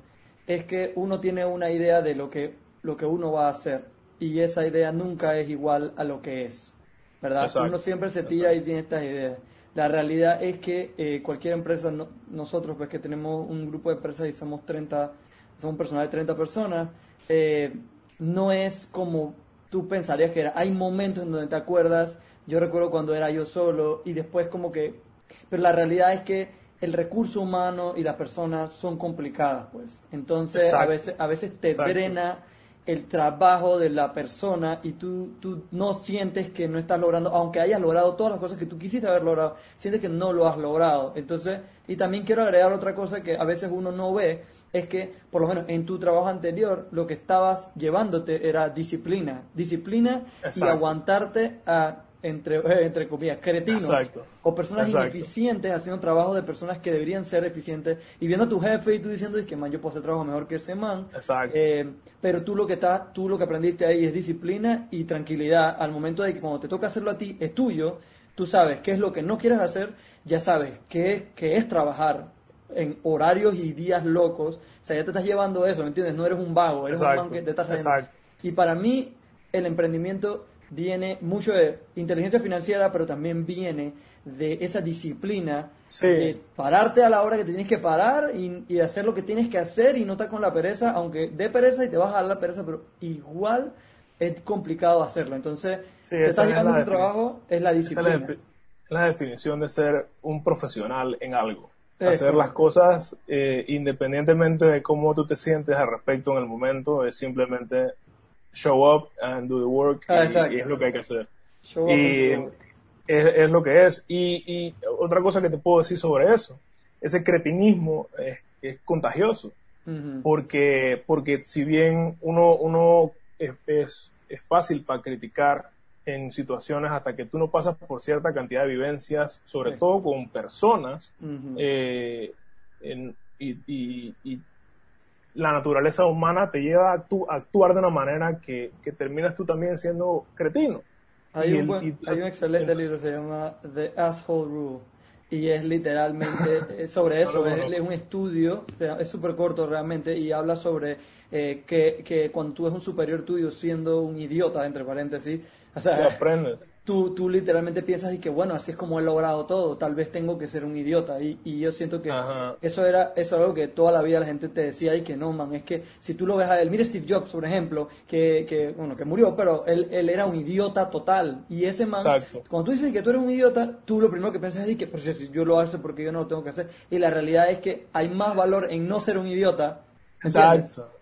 es que uno tiene una idea de lo que, lo que uno va a hacer y esa idea nunca es igual a lo que es, ¿verdad? Uno siempre se tira y tiene estas ideas. La realidad es que eh, cualquier empresa, nosotros pues que tenemos un grupo de empresas y somos 30, somos un personal de 30 personas, eh, no es como tú pensarías que era. Hay momentos en donde te acuerdas, yo recuerdo cuando era yo solo y después como que, pero la realidad es que el recurso humano y las personas son complicadas, pues. Entonces, a veces, a veces te drena el trabajo de la persona y tú, tú no sientes que no estás logrando, aunque hayas logrado todas las cosas que tú quisiste haber logrado, sientes que no lo has logrado. Entonces, y también quiero agregar otra cosa que a veces uno no ve, es que por lo menos en tu trabajo anterior lo que estabas llevándote era disciplina, disciplina y aguantarte a entre, entre comillas, cretinos o personas ineficientes haciendo trabajo de personas que deberían ser eficientes y viendo a tu jefe y tú diciendo que man yo puedo hacer trabajo mejor que ese man eh, pero tú lo que estás tú lo que aprendiste ahí es disciplina y tranquilidad. Al momento de que cuando te toca hacerlo a ti es tuyo. Tú sabes qué es lo que no quieres hacer ya sabes qué es, qué es trabajar en horarios y días locos. O sea ya te estás llevando eso ¿me entiendes? no eres un vago eres un man que te estás y para mí el emprendimiento viene mucho de inteligencia financiera, pero también viene de esa disciplina de pararte a la hora que te tienes que parar y, hacer lo que tienes que hacer y no estar con la pereza, aunque dé pereza y te vas a dar la pereza, pero igual es complicado hacerlo. Entonces, te estás llegando ese trabajo, es la disciplina. Es la, definición de ser un profesional en algo. hacer las cosas eh, independientemente de cómo tú te sientes al respecto en el momento, es simplemente show up and do the work ah, y, es lo que hay que hacer. y es, lo que es. Y, otra cosa que te puedo decir sobre eso, ese cretinismo es, contagioso. porque, porque si bien uno, uno es, es, fácil para criticar en situaciones hasta que tú no pasas por cierta cantidad de vivencias, sobre todo con personas, eh, y, y, la naturaleza humana te lleva a, actuar de una manera que, terminas tú también siendo cretino. Hay, un, hay un excelente libro que se llama The Asshole Rule y es literalmente [laughs] sobre eso, es, un estudio, es súper corto realmente y habla sobre eh, que, que cuando tú eres un superior tuyo siendo un idiota, entre paréntesis, [laughs] o sea, aprendes tú, tú literalmente piensas y que bueno, así es como he logrado todo, tal vez tengo que ser un idiota. Y, y yo siento que eso era eso algo que toda la vida la gente te decía y que no, man, es que si tú lo ves a él, mire Steve Jobs, por ejemplo, que, que bueno, que murió, pero él, él era un idiota total. Y ese man, cuando tú dices que tú eres un idiota, tú lo primero que piensas es que, pero si yo lo hago porque yo no lo tengo que hacer. Y la realidad es que hay más valor en no ser un idiota. Exacto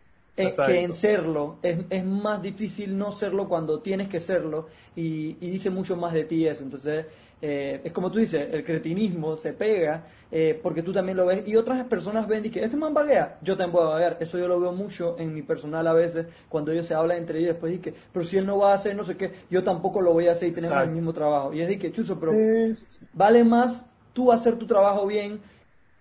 que en serlo. Es, es, más difícil no serlo cuando tienes que serlo y, dice mucho más de ti eso. Entonces, eh, es como tú dices, el cretinismo se pega eh, porque tú también lo ves y otras personas ven y que este man vaguea, yo también puedo vaguear. Eso yo lo veo mucho en mi personal a veces cuando ellos se hablan entre ellos después y que, pero si él no va a hacer no sé qué, yo tampoco lo voy a hacer y tenemos el mismo trabajo. Y es de que, chuzo, pero vale más tú hacer tu trabajo bien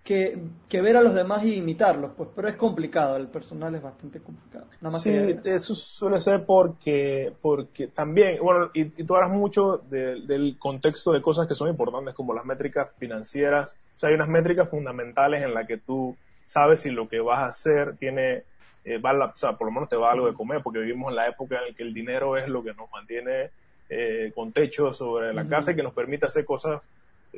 que, que, ver a los demás y imitarlos, pues, pero es complicado, el personal es bastante complicado. Nada más sí, eso suele ser porque, porque también, bueno, y, tú hablas mucho del contexto de cosas que son importantes, como las métricas financieras, o sea, hay unas métricas fundamentales en las que tú sabes si lo que vas a hacer tiene, eh, o sea, por lo menos te va algo de comer, porque vivimos en la época en la que el dinero es lo que nos mantiene eh, con techo sobre la casa y que nos permite hacer cosas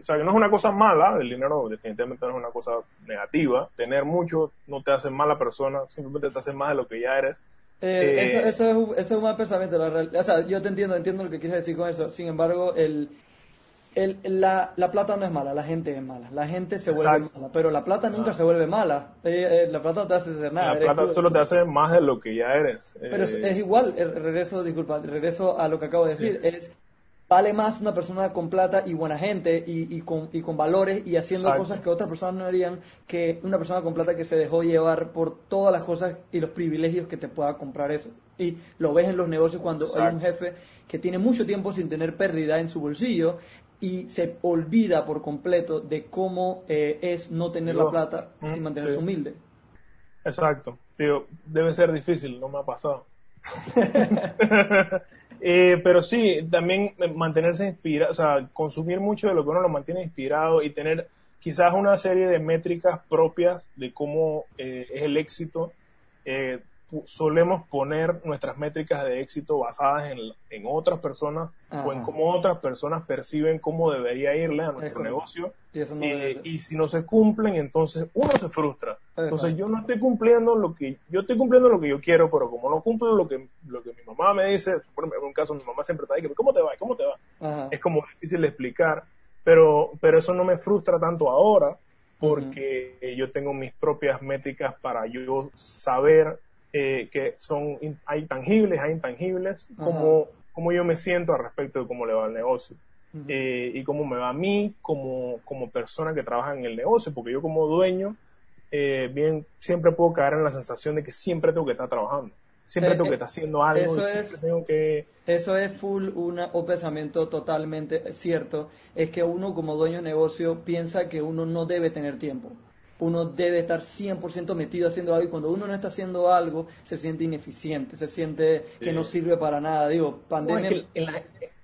o sea, que no es una cosa mala, el dinero definitivamente no es una cosa negativa. Tener mucho no te hace mala persona, simplemente te hace más de lo que ya eres. Eh, eso, eh, eso, es, un, eso es un mal pensamiento. La o sea, yo te entiendo, entiendo lo que quieres decir con eso. Sin embargo, el, el, la, la, plata no es mala, la gente es mala. La gente se vuelve mala, pero la plata nunca ah. se vuelve mala. Eh, la plata no te hace hacer nada. La plata solo te hace más de lo que ya eres. Pero es, igual, el regreso, disculpa, regreso a lo que acabo de decir. Es vale más una persona con plata y buena gente y, y, con, y con, valores y haciendo cosas que otras personas no harían que una persona con plata que se dejó llevar por todas las cosas y los privilegios que te pueda comprar eso. Y lo ves en los negocios cuando hay un jefe que tiene mucho tiempo sin tener pérdida en su bolsillo y se olvida por completo de cómo eh, es no tener la plata y mm, mantenerse humilde. Exacto. Digo, debe ser difícil, no me ha pasado. [laughs] Eh, pero sí, también mantenerse inspirado, o sea, consumir mucho de lo que uno lo mantiene inspirado y tener quizás una serie de métricas propias de cómo eh, es el éxito. Eh, solemos poner nuestras métricas de éxito basadas en, en otras personas o en cómo otras personas perciben cómo debería irle a nuestro negocio. Eh, y, si no se cumplen, entonces uno se frustra. Entonces yo no estoy cumpliendo lo que yo estoy cumpliendo lo que yo quiero, pero como no cumplo lo que lo que mi mamá me dice, por ejemplo, en un caso mi mamá siempre está diciendo, ¿cómo te va? ¿Cómo te va? Es como difícil de explicar, pero pero eso no me frustra tanto ahora porque yo tengo mis propias métricas para yo saber eh, que son, hay tangibles, hay intangibles, como, yo me siento al respecto de cómo le va el negocio. Eh, y cómo me va a mí como, como persona que trabaja en el negocio, porque yo como dueño, eh, bien, siempre puedo caer en la sensación de que siempre tengo que estar trabajando. Siempre tengo que estar haciendo algo eso es, tengo que... Eso es full una, un pensamiento totalmente cierto. Es que uno como dueño de negocio piensa que uno no debe tener tiempo uno debe estar 100% metido haciendo algo y cuando uno no está haciendo algo se siente ineficiente, se siente que no sirve para nada. Digo, pandemia...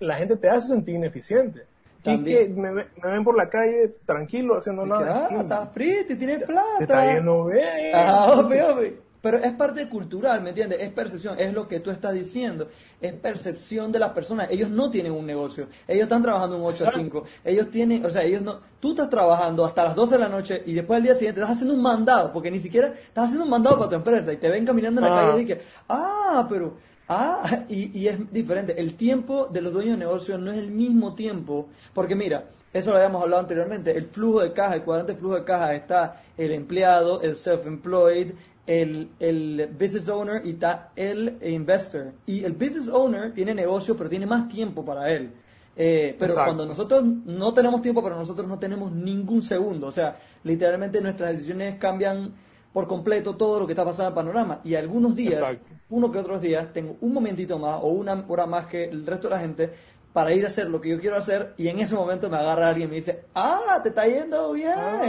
la, gente te hace sentir ineficiente. Y que me, ven por la calle tranquilo haciendo nada. Ah, estás frito, tienes plata. Te está yendo bien. Ah, obvio, pero es parte cultural, ¿me entiendes? Es percepción, es lo que tú estás diciendo. Es percepción de las personas. Ellos no tienen un negocio. Ellos están trabajando un 8 a 5. Ellos tienen, o sea, ellos no. Tú estás trabajando hasta las 12 de la noche y después al día siguiente estás haciendo un mandado, porque ni siquiera estás haciendo un mandado para tu empresa y te ven caminando en la calle y dices, ah, pero. Ah, [laughs] y, y es diferente. El tiempo de los dueños de negocio no es el mismo tiempo. Porque mira, eso lo habíamos hablado anteriormente. El flujo de caja, el cuadrante de flujo de caja está el empleado, el self-employed, el, el, business owner y está el investor. Y el business owner tiene negocio, pero tiene más tiempo para él. Eh, pero cuando nosotros no tenemos tiempo para nosotros, no tenemos ningún segundo. O sea, literalmente nuestras decisiones cambian por completo todo lo que está pasando en el panorama. Y algunos días, uno que otros días, tengo un momentito más o una hora más que el resto de la gente para ir a hacer lo que yo quiero hacer y en ese momento me agarra alguien y me dice, ah, te está yendo bien. Ah,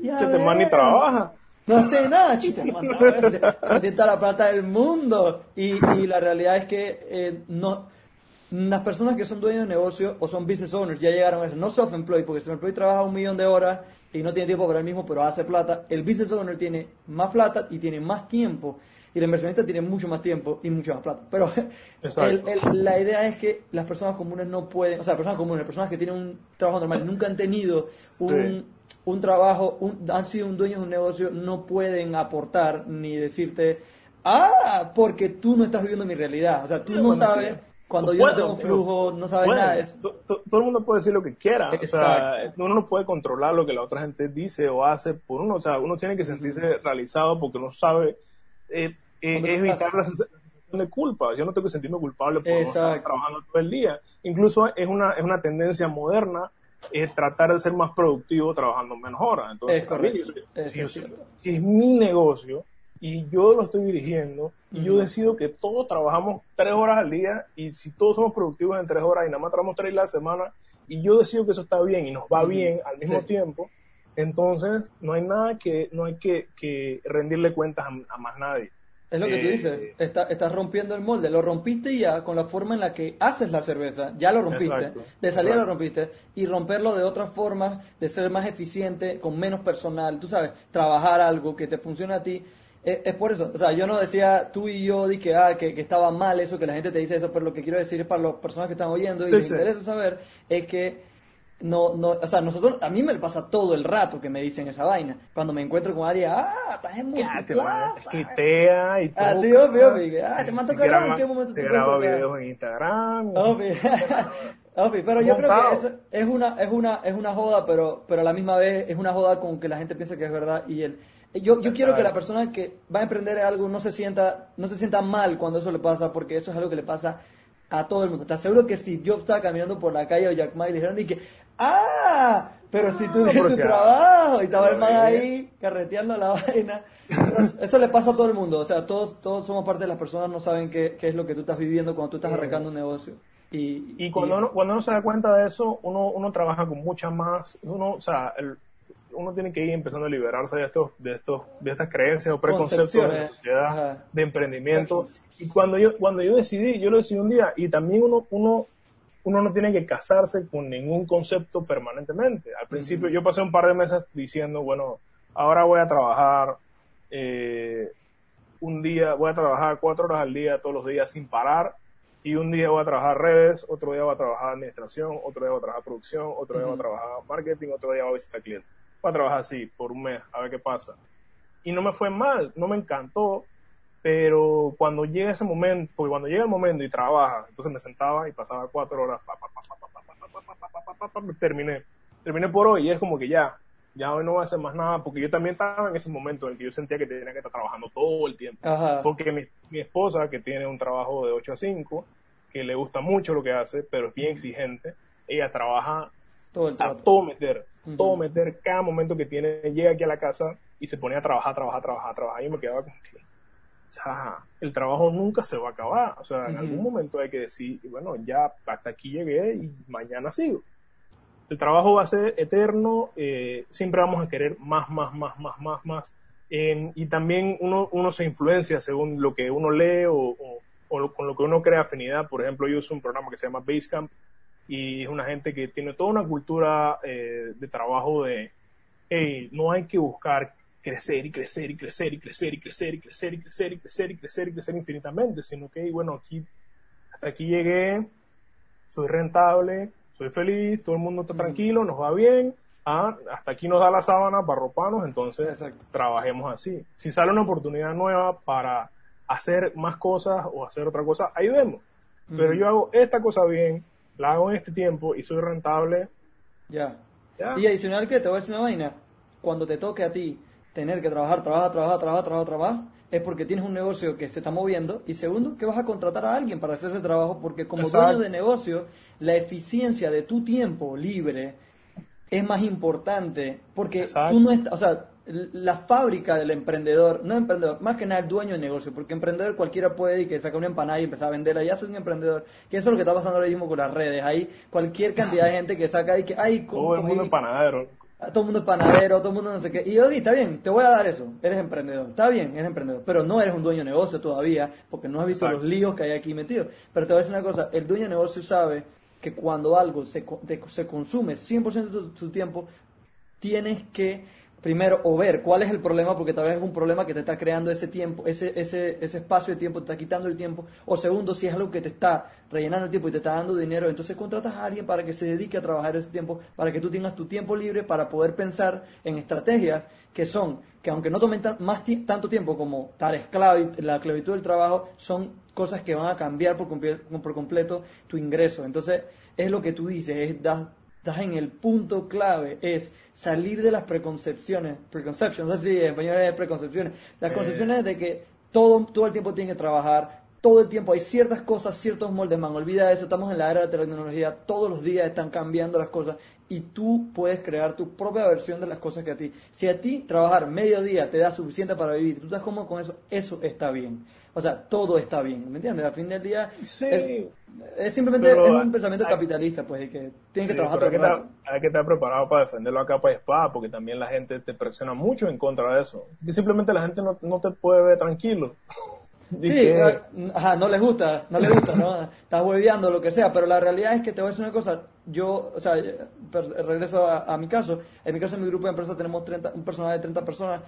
ya te man trabaja no hace nada, chiste, toda la plata del mundo. Y, y la realidad es que eh, no, las personas que son dueños de negocio o son business owners ya llegaron a eso, no self-employed, porque self-employed trabaja un millón de horas y no tiene tiempo para él mismo, pero hace plata. El business owner tiene más plata y tiene más tiempo. Y el inversionista tiene mucho más tiempo y mucho más plata. Pero [laughs] la idea es que las personas comunes no pueden, o sea, personas comunes, personas que tienen un trabajo normal, nunca han tenido un, un trabajo, han sido un dueño de un negocio, no pueden aportar ni decirte, ah, porque tú no estás viviendo mi realidad. O sea, tú no sabes, cuando yo no tengo flujo, no sabes nada. Todo el mundo puede decir lo que quiera. O sea, uno no puede controlar lo que la otra gente dice o hace por uno. O sea, uno tiene que sentirse realizado porque uno sabe eh, eh, evitar la sensación de culpa. Yo no tengo que sentirme culpable por estar trabajando todo el día. Incluso es una, es una tendencia moderna es tratar de ser más productivo trabajando menos horas. Entonces, si, es mi negocio y yo lo estoy dirigiendo y yo decido que todos trabajamos tres horas al día y si todos somos productivos en tres horas y nada más trabajamos tres la semana y yo decido que eso está bien y nos va bien al mismo tiempo, Entonces, no hay nada que, no hay que, que rendirle cuentas a, más nadie. Es lo que tú dices, eh, estás rompiendo el molde, lo rompiste ya con la forma en la que haces la cerveza, ya lo rompiste, de salir lo rompiste, y romperlo de otras formas, de ser más eficiente, con menos personal, tú sabes, trabajar algo que te funcione a ti, es, por eso, o sea, yo no decía tú y yo di que, ah, que, estaba mal eso, que la gente te dice eso, pero lo que quiero decir es para las personas que están oyendo y les interesa saber es que no, no, o sea, nosotros, a mí me pasa todo el rato que me dicen esa vaina. Cuando me encuentro con alguien, ah, estás en multiplaza. Quitea y todo. Ah, sí, obvio, obvio. Ah, te mando calor, ¿en qué momento te, te grabo videos en Instagram. Obvio. [laughs] obvio, pero yo creo que eso es una, es una, es una joda, pero, pero a la misma vez es una joda con que la gente piensa que es verdad y el, yo, yo quiero que la persona que va a emprender algo no se sienta, no se sienta mal cuando eso le pasa, porque eso es algo que le pasa a todo el mundo. ¿Estás seguro que Steve Jobs estaba caminando por la calle o Jack Ma y le dijeron y que ¡Ah! Pero si tú tienes tu trabajo y estaba el man ahí carreteando la [laughs] vaina. Eso le pasa a todo el mundo. O sea, todos, todos somos parte de las personas, no saben qué, qué es lo que tú estás viviendo cuando tú estás arrancando un negocio. Y, y cuando, Uno, cuando uno se da cuenta de eso, uno, uno trabaja con mucha más. Uno, o sea, uno tiene que ir empezando a liberarse de estos, de estos, de estas creencias o preconceptos de la sociedad, de emprendimiento. Y cuando yo, cuando yo decidí, yo lo decidí un día, y también uno, uno uno no tiene que casarse con ningún concepto permanentemente. Al principio yo pasé un par de meses diciendo, bueno, ahora voy a trabajar eh, un día, voy a trabajar cuatro horas al día todos los días sin parar y un día voy a trabajar redes, otro día voy a trabajar administración, otro día voy a trabajar producción, otro día voy a trabajar marketing, otro día voy a visitar clientes. Voy a trabajar así por un mes, a ver qué pasa. Y no me fue mal, no me encantó, pero cuando llega ese momento, porque cuando llega el momento y trabaja, entonces me sentaba y pasaba cuatro horas, terminé, terminé por hoy y es como que ya, ya hoy no voy a hacer más nada, porque yo también estaba en ese momento en el que yo sentía que tenía que estar trabajando todo el tiempo, porque mi, mi, esposa, que tiene un trabajo de 8 a 5, que le gusta mucho lo que hace, pero es bien exigente, ella trabaja todo el a todo meter, todo meter, cada momento que tiene, llega aquí a la casa y se pone a trabajar, trabajar, trabajar, trabajar, y me quedaba como que o sea, el trabajo nunca se va a acabar. O sea, en algún momento hay que decir, bueno, ya hasta aquí llegué y mañana sigo. El trabajo va a ser eterno, eh, siempre vamos a querer más, más, más, más, más, más. y también uno, uno se influencia según lo que uno lee o, o, con lo que uno crea afinidad. Por ejemplo, yo uso un programa que se llama Basecamp y es una gente que tiene toda una cultura eh, de trabajo de, hey, no hay que buscar crecer y crecer y crecer y crecer y crecer y crecer y crecer y crecer y crecer y crecer infinitamente, sino que, bueno, aquí, hasta aquí llegué, soy rentable, soy feliz, todo el mundo está tranquilo, nos va bien, ah, hasta aquí nos da la sábana para roparnos, entonces trabajemos así. Si sale una oportunidad nueva para hacer más cosas o hacer otra cosa, ahí vemos. Pero yo hago esta cosa bien, la hago en este tiempo y soy rentable. Ya. Y adicional que te voy a decir una vaina, cuando te toque a ti tener que trabajar, trabajar, trabajar, trabajar, trabajar, trabajar, es porque tienes un negocio que se está moviendo y segundo, que vas a contratar a alguien para hacer ese trabajo porque como dueño de negocio, la eficiencia de tu tiempo libre es más importante porque tú no estás, o sea, la fábrica del emprendedor, no emprendedor, más que nada el dueño de negocio, porque emprendedor cualquiera puede y que saca una empanada y empezar a venderla, ya soy un emprendedor, que eso es lo que está pasando ahora mismo con las redes, hay cualquier cantidad de [laughs] gente que saca y que, ay, todo el mundo empanadero todo el mundo es panadero, todo el mundo no sé qué. Y yo está bien, te voy a dar eso, eres emprendedor, está bien, eres emprendedor, pero no eres un dueño de negocio todavía, porque no has visto los líos que hay aquí metidos. Pero te voy a decir una cosa, el dueño de negocio sabe que cuando algo se, se consume 100% de tu tiempo, tienes que primero, o ver cuál es el problema, porque tal vez es un problema que te está creando ese tiempo, ese, ese, ese espacio de tiempo, te está quitando el tiempo, o segundo, si es algo que te está rellenando el tiempo y te está dando dinero, entonces contratas a alguien para que se dedique a trabajar ese tiempo, para que tú tengas tu tiempo libre para poder pensar en estrategias que son, que aunque no tomen más tanto tiempo como estar esclavo la esclavitud del trabajo, son cosas que van a cambiar por, por completo tu ingreso. Entonces, es lo que tú dices, es dar estás en el punto clave, es salir de las preconcepciones, preconceptions, así en español es preconcepciones, las concepciones de que todo, todo el tiempo tiene que trabajar, todo el tiempo hay ciertas cosas, ciertos moldes, man, olvida eso, estamos en la era de la tecnología, todos los días están cambiando las cosas y tú puedes crear tu propia versión de las cosas que a ti. Si a ti trabajar medio día te da suficiente para vivir, tú estás cómodo con eso, eso está bien. O sea, todo está bien, ¿me entiendes? Al fin del día Sí. es simplemente es un hay- pensamiento capitalista, pues, y que tienes que Sí, trabajar hay, todo que el rato. estar, hay que estar preparado para defenderlo a capa y espada, porque también la gente te presiona mucho en contra de eso. Que simplemente la gente no, no te puede ver tranquilo. [laughs] Sí, que- ah, ajá, no les gusta, no les gusta, ¿no? Estás hueveando, lo que sea, pero la realidad es que te voy a decir una cosa, yo, o sea, regreso a, a mi caso, en mi caso en mi grupo de empresas tenemos 30, un personal de 30 personas,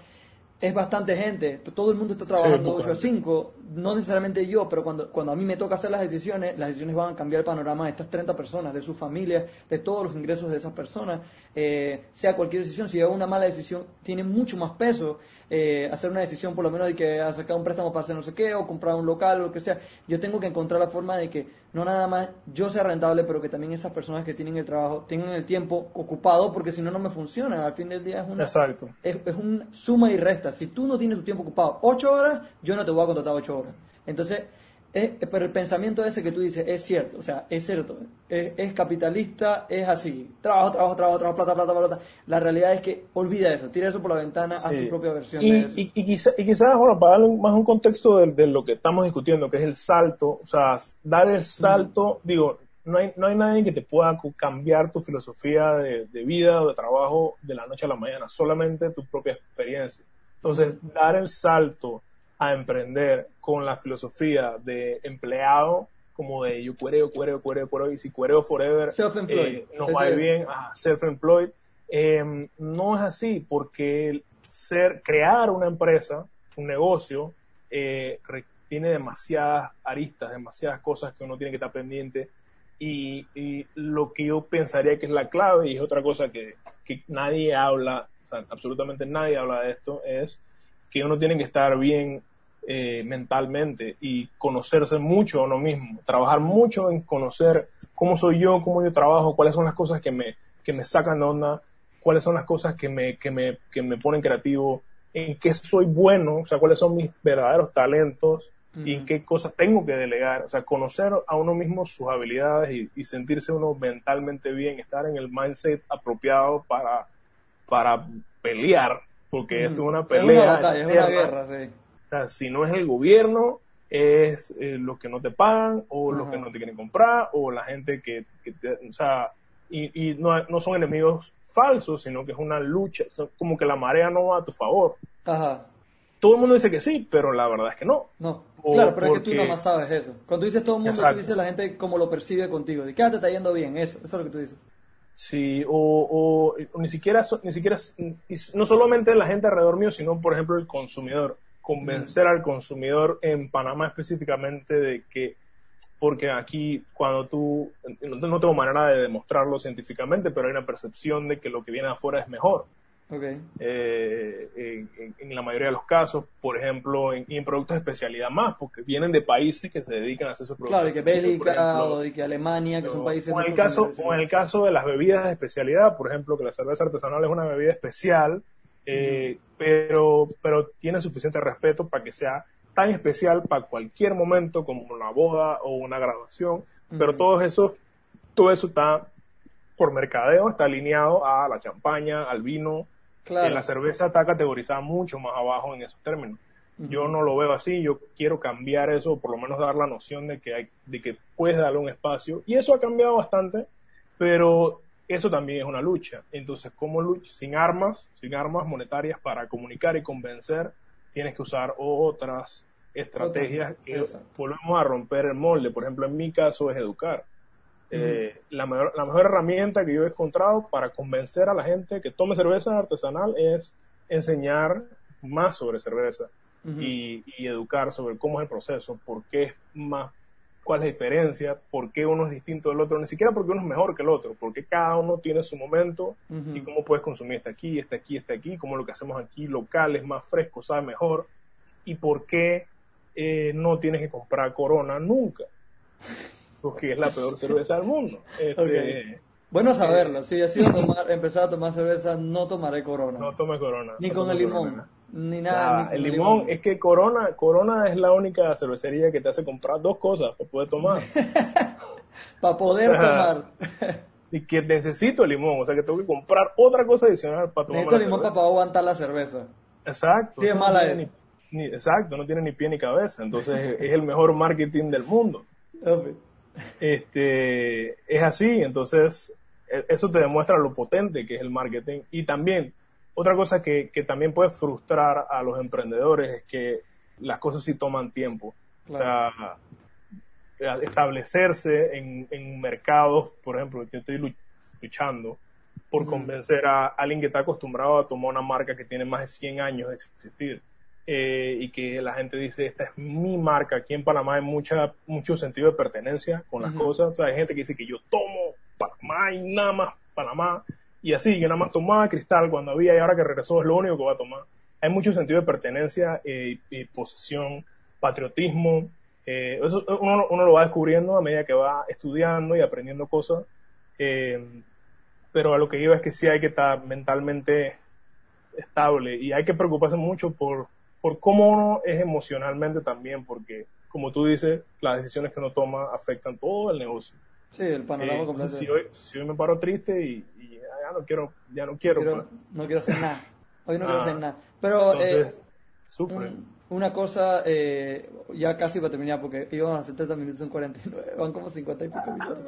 es bastante gente, todo el mundo está trabajando poca 8 a gente. 5, no necesariamente yo, pero cuando, cuando a mí me toca hacer las decisiones, las decisiones van a cambiar el panorama de estas 30 personas, de sus familias, de todos los ingresos de esas personas, eh, sea cualquier decisión, si es una mala decisión, tiene mucho más peso eh, hacer una decisión por lo menos de que sacar un préstamo para hacer no sé qué, o comprar un local, o lo que sea, yo tengo que encontrar la forma de que no nada más yo sea rentable, pero que también esas personas que tienen el trabajo tengan el tiempo ocupado, porque si no, no me funciona, al fin del día es una Exacto. es, es un suma y resta. Si tú no tienes tu tiempo ocupado 8 horas, yo no te voy a contratar 8 horas. Entonces, es- pero el pensamiento ese que tú dices es cierto, o sea, es cierto, es, es capitalista, es así, trabajo, trabajo, trabajo, trabajo, plata, plata, plata. La realidad es que olvida eso, tira eso por la ventana, haz Sí. tu propia versión y, de eso. y, y quizá- y quizás, bueno, para darle más un contexto de, de lo que estamos discutiendo, que es el salto, o sea, dar el salto, digo, no hay, no hay nadie que te pueda cambiar tu filosofía de, de vida o de trabajo de la noche a la mañana, solamente tu propia experiencia. Entonces, dar el salto a emprender con la filosofía de empleado, como de yo cuereo, cuereo, cuereo, cuereo, y si cuereo forever, eh, nos va bien, ajá, self-employed. Eh, no es así, porque ser, crear una empresa, un negocio, eh, tiene demasiadas aristas, demasiadas cosas que uno tiene que estar pendiente. Y, y lo que yo pensaría que es la clave, y es otra cosa que, que nadie habla, o sea, absolutamente nadie habla de esto, es que uno tiene que estar bien eh, mentalmente y conocerse mucho a uno mismo, trabajar mucho en conocer cómo soy yo, cómo yo trabajo, cuáles son las cosas que me, que me sacan de onda, cuáles son las cosas que me, que me, que me ponen creativo, en qué soy bueno, o sea, cuáles son mis verdaderos talentos y en qué cosas tengo que delegar, o sea, conocer a uno mismo sus habilidades y, y sentirse uno mentalmente bien, estar en el mindset apropiado para, para pelear, porque esto es una Es pelea. una batalla, es una guerra, sí. O sea, si no es el gobierno, es eh, los que no te pagan, o los que no te quieren comprar, o la gente que, que te- o sea, y, y no, no son enemigos falsos, sino que es una lucha, como que la marea no va a tu favor. Ajá. Todo el mundo dice que sí, pero la verdad es que no. No, O claro, pero es que tú nada más sabes eso. Cuando dices todo el mundo, Exacto. tú dices la gente como lo percibe contigo. De que ah, te está yendo bien, eso, eso es lo que tú dices. Sí, o, o- o ni siquiera, ni siquiera, y no solamente la gente alrededor mío, sino por ejemplo el consumidor. Convencer al consumidor en Panamá específicamente de que, porque aquí cuando tú, no, no tengo manera de demostrarlo científicamente, pero hay una percepción de que lo que viene afuera es mejor. Eh, en, la mayoría de los casos, por ejemplo, en, y en productos de especialidad más, porque vienen de países que se dedican a hacer esos productos. Claro, de que Bélgica o de que Alemania, que son países... o en el caso o en el caso de las bebidas de especialidad por ejemplo que la cerveza artesanal es una bebida especial eh, pero pero tiene suficiente respeto para que sea tan especial para cualquier momento como una boda o una graduación pero Ujú. todo eso todo eso está por mercadeo está alineado a la champaña al vino Claro. Eh, la cerveza está categorizada mucho más abajo en esos términos yo no lo veo así, yo quiero cambiar eso, por lo menos dar la noción de que hay, de que puedes darle un espacio, y eso ha cambiado bastante, pero eso también es una lucha. Entonces, ¿cómo lucha? Sin armas, sin armas monetarias para comunicar y convencer, tienes que usar otras estrategias que volvemos a romper el molde. Por ejemplo, en mi caso es educar. Eh, la, mejor, la mejor herramienta que yo he encontrado para convencer a la gente que tome cerveza artesanal es enseñar más sobre cerveza y, y educar sobre cómo es el proceso, por qué es más, cuál es la diferencia, por qué uno es distinto del otro, ni siquiera porque uno es mejor que el otro, porque cada uno tiene su momento y cómo puedes consumir este aquí, este aquí, este aquí, cómo lo que hacemos aquí local es más fresco, sabe mejor, y por qué eh, no tienes que comprar Corona nunca, porque es la peor cerveza del mundo. Este, Bueno saberlo. Si decido tomar, empezar a tomar cerveza, no tomaré corona. No tome Corona. Ni no con el limón. Corona. Ni nada. el limón, es que Corona, Corona es la única cervecería que te hace comprar dos cosas para poder tomar. [laughs] para poder tomar. y que necesito el limón, o sea que tengo que comprar otra cosa adicional para tomar. Necesito limón para poder aguantar la cerveza. Exacto. Sí, es mala ni, Exacto, no tiene ni pie ni cabeza, entonces es el mejor marketing del mundo. Este, es así, entonces e, eso te demuestra lo potente que es el marketing. Y también otra cosa que, también puede frustrar a los emprendedores es que las cosas sí toman tiempo. O sea, establecerse en, mercados, por ejemplo, yo estoy luchando por convencer a alguien que está acostumbrado a tomar una marca que tiene más de 100 años de existir eh, y que la gente dice, esta es mi marca. Aquí en Panamá hay mucha, mucho sentido de pertenencia con las cosas. O sea, hay gente que dice que yo tomo Panamá y nada más Panamá y así, yo nada más tomaba cristal cuando había y ahora que regresó es lo único que va a tomar. Hay mucho sentido de pertenencia eh, y posesión, patriotismo. Eh, eso uno, uno, lo va descubriendo a medida que va estudiando y aprendiendo cosas. Eh, pero a lo que iba es que sí hay que estar mentalmente estable y hay que preocuparse mucho por, por cómo uno es emocionalmente también, porque como tú dices, las decisiones que uno toma afectan todo el negocio. Sí, el panorama completo. Si hoy, si hoy me paro triste y, ya no quiero, ya no quiero. Pues. No quiero, hacer nada. Hoy no quiero hacer ah, nada. Pero eh, una cosa, eh, ya casi para terminar, porque íbamos a 70 minutos en 49, van como 50 y pico minutos.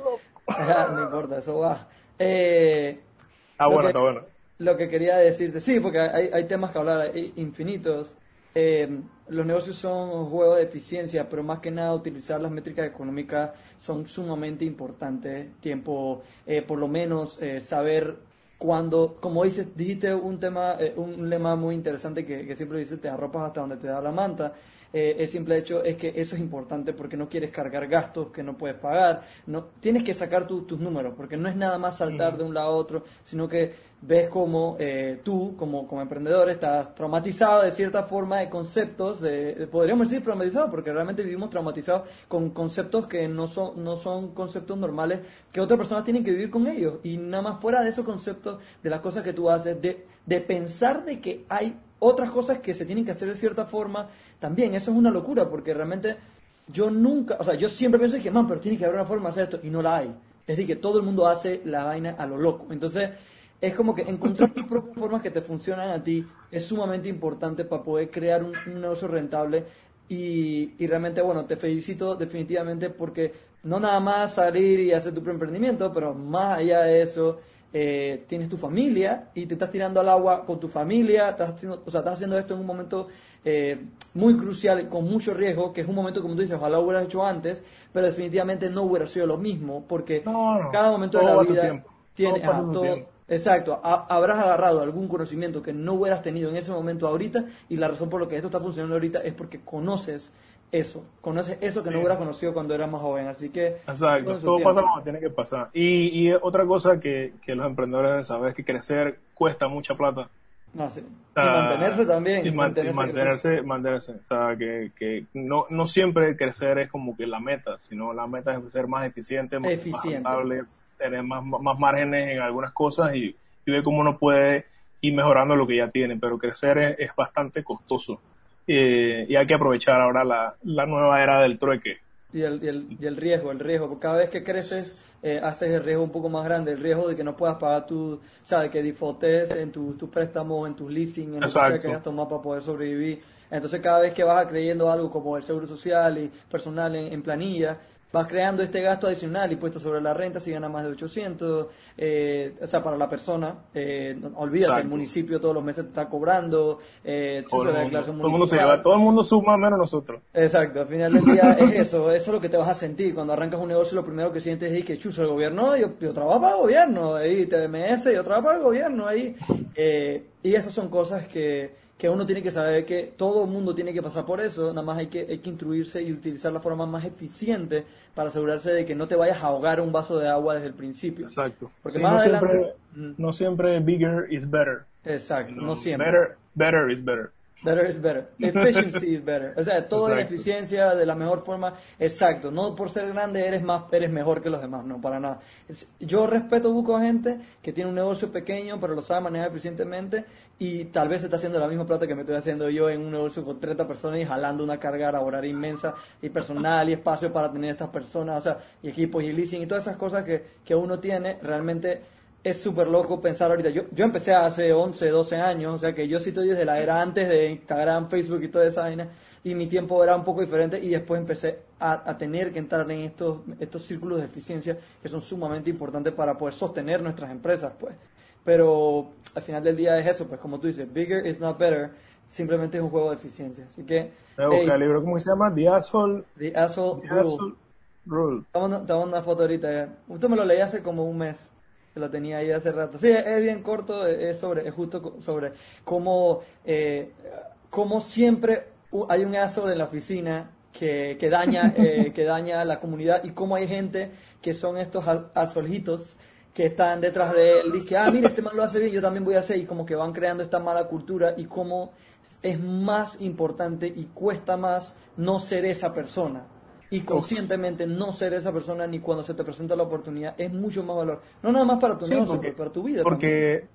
[laughs] no importa, eso va. Eh, ah, bueno, está bueno. Lo que quería decirte, sí, porque hay, hay temas que hablar, infinitos. Eh, los negocios son un juego de eficiencia, pero más que nada utilizar las métricas económicas son sumamente importantes. Tiempo, eh, por lo menos eh, saber cuándo, como dices, dijiste un tema, un lema muy interesante que, que siempre dice, te arropas hasta donde te da la manta. Eh, el simple hecho es que eso es importante porque no quieres cargar gastos que no puedes pagar. No, tienes que sacar tus números porque no es nada más saltar de un lado a otro, sino que ves como eh, tú, como, como emprendedor, estás traumatizado de cierta forma de conceptos, podríamos decir traumatizado porque realmente vivimos traumatizados con conceptos que no son, no son conceptos normales que otras personas tienen que vivir con ellos. Y nada más fuera de esos conceptos, de las cosas que tú haces, de, de pensar de que hay otras cosas que se tienen que hacer de cierta forma, también eso es una locura, porque realmente yo nunca, o sea, yo siempre pienso que, man, pero tiene que haber una forma de hacer esto, y no la hay. Es decir, que todo el mundo hace la vaina a lo loco. Entonces, es como que encontrar tus propias formas que te funcionan a ti es sumamente importante para poder crear un, negocio rentable. Y, y, realmente, bueno, te felicito definitivamente porque no nada más salir y hacer tu emprendimiento, pero más allá de eso, eh, tienes tu familia y te estás tirando al agua con tu familia, estás haciendo, o sea, estás haciendo esto en un momento eh, muy crucial, con mucho riesgo, que es un momento, como tú dices, ojalá hubieras hecho antes, pero definitivamente no hubiera sido lo mismo, porque cada momento de la vida tiene todo, Exacto, habrás agarrado algún conocimiento que no hubieras tenido en ese momento ahorita y la razón por la que esto está funcionando ahorita es porque conoces eso, conoces eso que no hubieras conocido cuando eras más joven, así que... Exacto, todo, pasa como tiene que pasar. Y, y otra cosa que, que, los emprendedores deben saber es que crecer cuesta mucha plata. No, sí. y mantenerse también. Y, mantenerse, mantenerse, O sea, que, que no, no siempre crecer es como que la meta, sino la meta es ser más eficiente, más eficiente. tener más, más márgenes en algunas cosas y, y ver cómo uno puede ir mejorando lo que ya tiene. Pero crecer es bastante costoso. Eh, y hay que aprovechar ahora la, la nueva era del trueque. Y el, y, el, y el riesgo, el riesgo, porque cada vez que creces eh, haces el riesgo un poco más grande, el riesgo de que no puedas pagar tu, o sea, de que disfrutes en tus tu préstamos, en tus leasing, en lo que sea que hayas tomado para poder sobrevivir. Entonces cada vez que vas creyendo algo como el seguro social y personal en planilla, vas creando este gasto adicional impuesto sobre la renta si gana más de 800, eh, o sea, para la persona, eh, olvídate, el municipio todos los meses te está cobrando, eh, todo, el mundo, todo, el mundo se lleva, todo el mundo suma menos nosotros. Exacto, al final del día [laughs] es eso, eso es lo que te vas a sentir. Cuando arrancas un negocio, lo primero que sientes es que chuzo el gobierno, yo, yo trabajo para el gobierno, ahí TMS, yo trabajo para el gobierno, ahí, [laughs] eh, y esas son cosas que que uno tiene que saber que todo el mundo tiene que pasar por eso, nada más hay que, hay que instruirse y utilizar la forma más eficiente para asegurarse de que no te vayas a ahogar un vaso de agua desde el principio. Exacto. Porque más no, adelante, siempre, no siempre bigger is better. Exacto, no, siempre. Better, better is better. Better is better. Efficiency is better. O sea, todo en eficiencia, de la mejor forma. Exacto. No por ser grande eres más, eres mejor que los demás. No, para nada. yo respeto busco a gente que tiene un negocio pequeño, pero lo sabe manejar eficientemente y tal vez está haciendo la misma plata que me estoy haciendo yo en un negocio con 30 personas y jalando una carga laboral inmensa y personal y espacio para tener estas personas, o sea, y equipos y leasing y todas esas cosas que, que uno tiene realmente es súper loco pensar ahorita. Yo, yo empecé hace 11, 12 años, o sea que yo sí estoy desde la era antes de Instagram, Facebook y toda esa vaina, y mi tiempo era un poco diferente y después empecé a, a, tener que entrar en estos, estos círculos de eficiencia que son sumamente importantes para poder sostener nuestras empresas, pues. Pero al final del día es eso, pues como tú dices, bigger is not better, simplemente es un juego de eficiencia. Así que... el libro, ¿cómo se llama? The Asshole, The Asshole, Rule. Estamos una foto ahorita ya. Usted me lo leí hace como un mes lo tenía ahí hace rato. Sí, es bien corto, es sobre, es justo sobre cómo, eh, cómo siempre hay un aso en la oficina que, que daña, [laughs] eh, que daña la comunidad y cómo hay gente que son estos azoljitos que están detrás de él. Y que, ah, mira, este man lo hace bien, yo también voy a hacer, y como que van creando esta mala cultura y cómo es más importante y cuesta más no ser esa persona y conscientemente no ser esa persona ni cuando se te presenta la oportunidad es mucho más valor. No nada más para tu negocio, para tu vida. Porque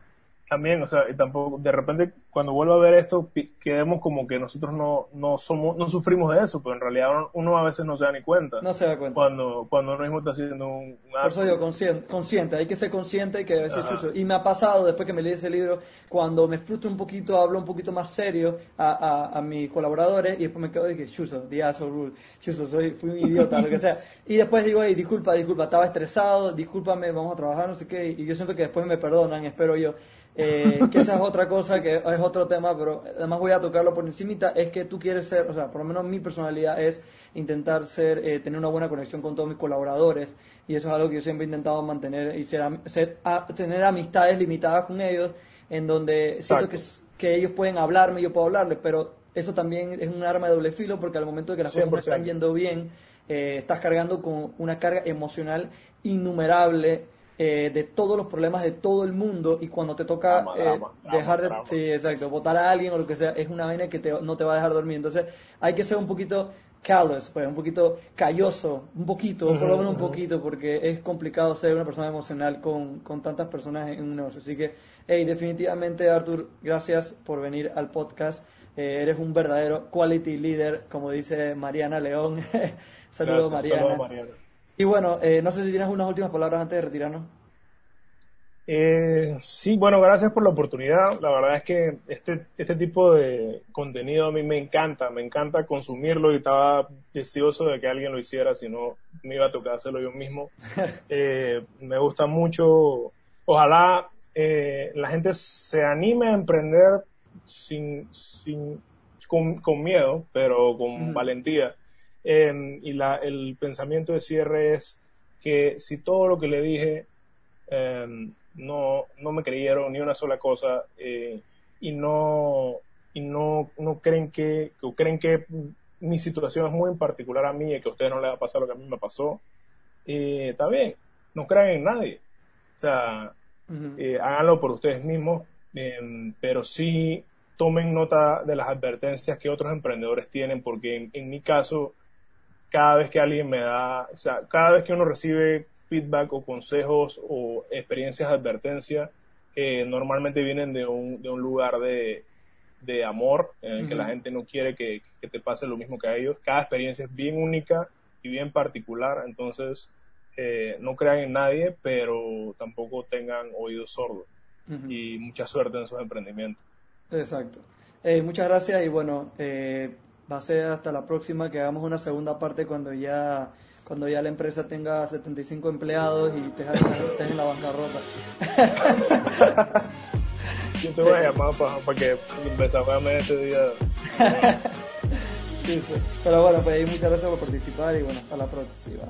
también, o sea, y tampoco, de repente cuando vuelvo a ver esto, quedemos como que nosotros no, no somos, no sufrimos de eso, pero en realidad uno, a veces no se da ni cuenta. No se da cuenta. Cuando, cuando uno mismo está haciendo un, Por eso digo, consciente, consciente, hay que ser consciente y que chuzo. Y me ha pasado, después que me leí ese libro, cuando me frustro un poquito, hablo un poquito más serio a, a, a mis colaboradores y después me quedo y que chuzo, the asshole rule, chuzo, soy, fui un idiota, lo que sea. Y después digo, hey, disculpa, disculpa, estaba estresado, discúlpame, vamos a trabajar, no sé qué, y yo siento que después me perdonan, espero yo. Eh, que esa es otra cosa, que es otro tema, pero además voy a tocarlo por encimita, es que tú quieres ser, o sea, por lo menos mi personalidad es intentar ser, eh, tener una buena conexión con todos mis colaboradores, y eso es algo que yo siempre he intentado mantener y ser, ser tener amistades limitadas con ellos, en donde siento que, que ellos pueden hablarme, yo puedo hablarles, pero eso también es un arma de doble filo, porque al momento de que las cosas no están yendo bien, eh, estás cargando con una carga emocional innumerable eh, de todos los problemas de todo el mundo y cuando te toca eh, dejar de sí, exacto, votar a alguien o lo que sea, es una vaina que no te va a dejar dormir. Entonces hay que ser un poquito callous, pues, un poquito calloso, un poquito, por lo menos un poquito, porque es complicado ser una persona emocional con, con tantas personas en un negocio. Así que, hey, definitivamente, Arthur, gracias por venir al podcast. Eh, eres un verdadero quality leader, como dice Mariana León. [laughs] Saludos, Mariana. Y bueno, eh, no sé si tienes unas últimas palabras antes de retirarnos. Eh, sí, bueno, gracias por la oportunidad. La verdad es que este, este tipo de contenido a mí me encanta, me encanta consumirlo y estaba deseoso de que alguien lo hiciera, si no me iba a tocar hacerlo yo mismo. [laughs] Eh, me gusta mucho, ojalá la gente se anime a emprender sin, sin, con, miedo, pero con valentía Em, y la, el pensamiento de cierre es que si todo lo que le dije em, no, no me creyeron ni una sola cosa eh, y no y no, no creen que, creen que mi situación es muy en particular a mí y que a ustedes no les va a pasar lo que a mí me pasó, eh, está bien, no crean en nadie. O sea, eh, háganlo por ustedes mismos, em, pero sí tomen nota de las advertencias que otros emprendedores tienen, porque en mi caso cada vez que alguien me da, o sea, cada vez que uno recibe feedback o consejos o experiencias de advertencia, eh, normalmente vienen de un, de un lugar de, de amor, en el que la gente no quiere que, que, te pase lo mismo que a ellos. Cada experiencia es bien única y bien particular, entonces eh, no crean en nadie, pero tampoco tengan oídos sordos. Y mucha suerte en sus emprendimientos. Exacto. Eh, muchas gracias y bueno, va a ser hasta la próxima que hagamos una segunda parte cuando ya cuando ya la empresa tenga 75 empleados y te en la bancarrota. [laughs] Yo te voy a llamar para, que empezamos a este día. [laughs] Pero bueno, pues muchas gracias por participar y bueno, hasta la próxima.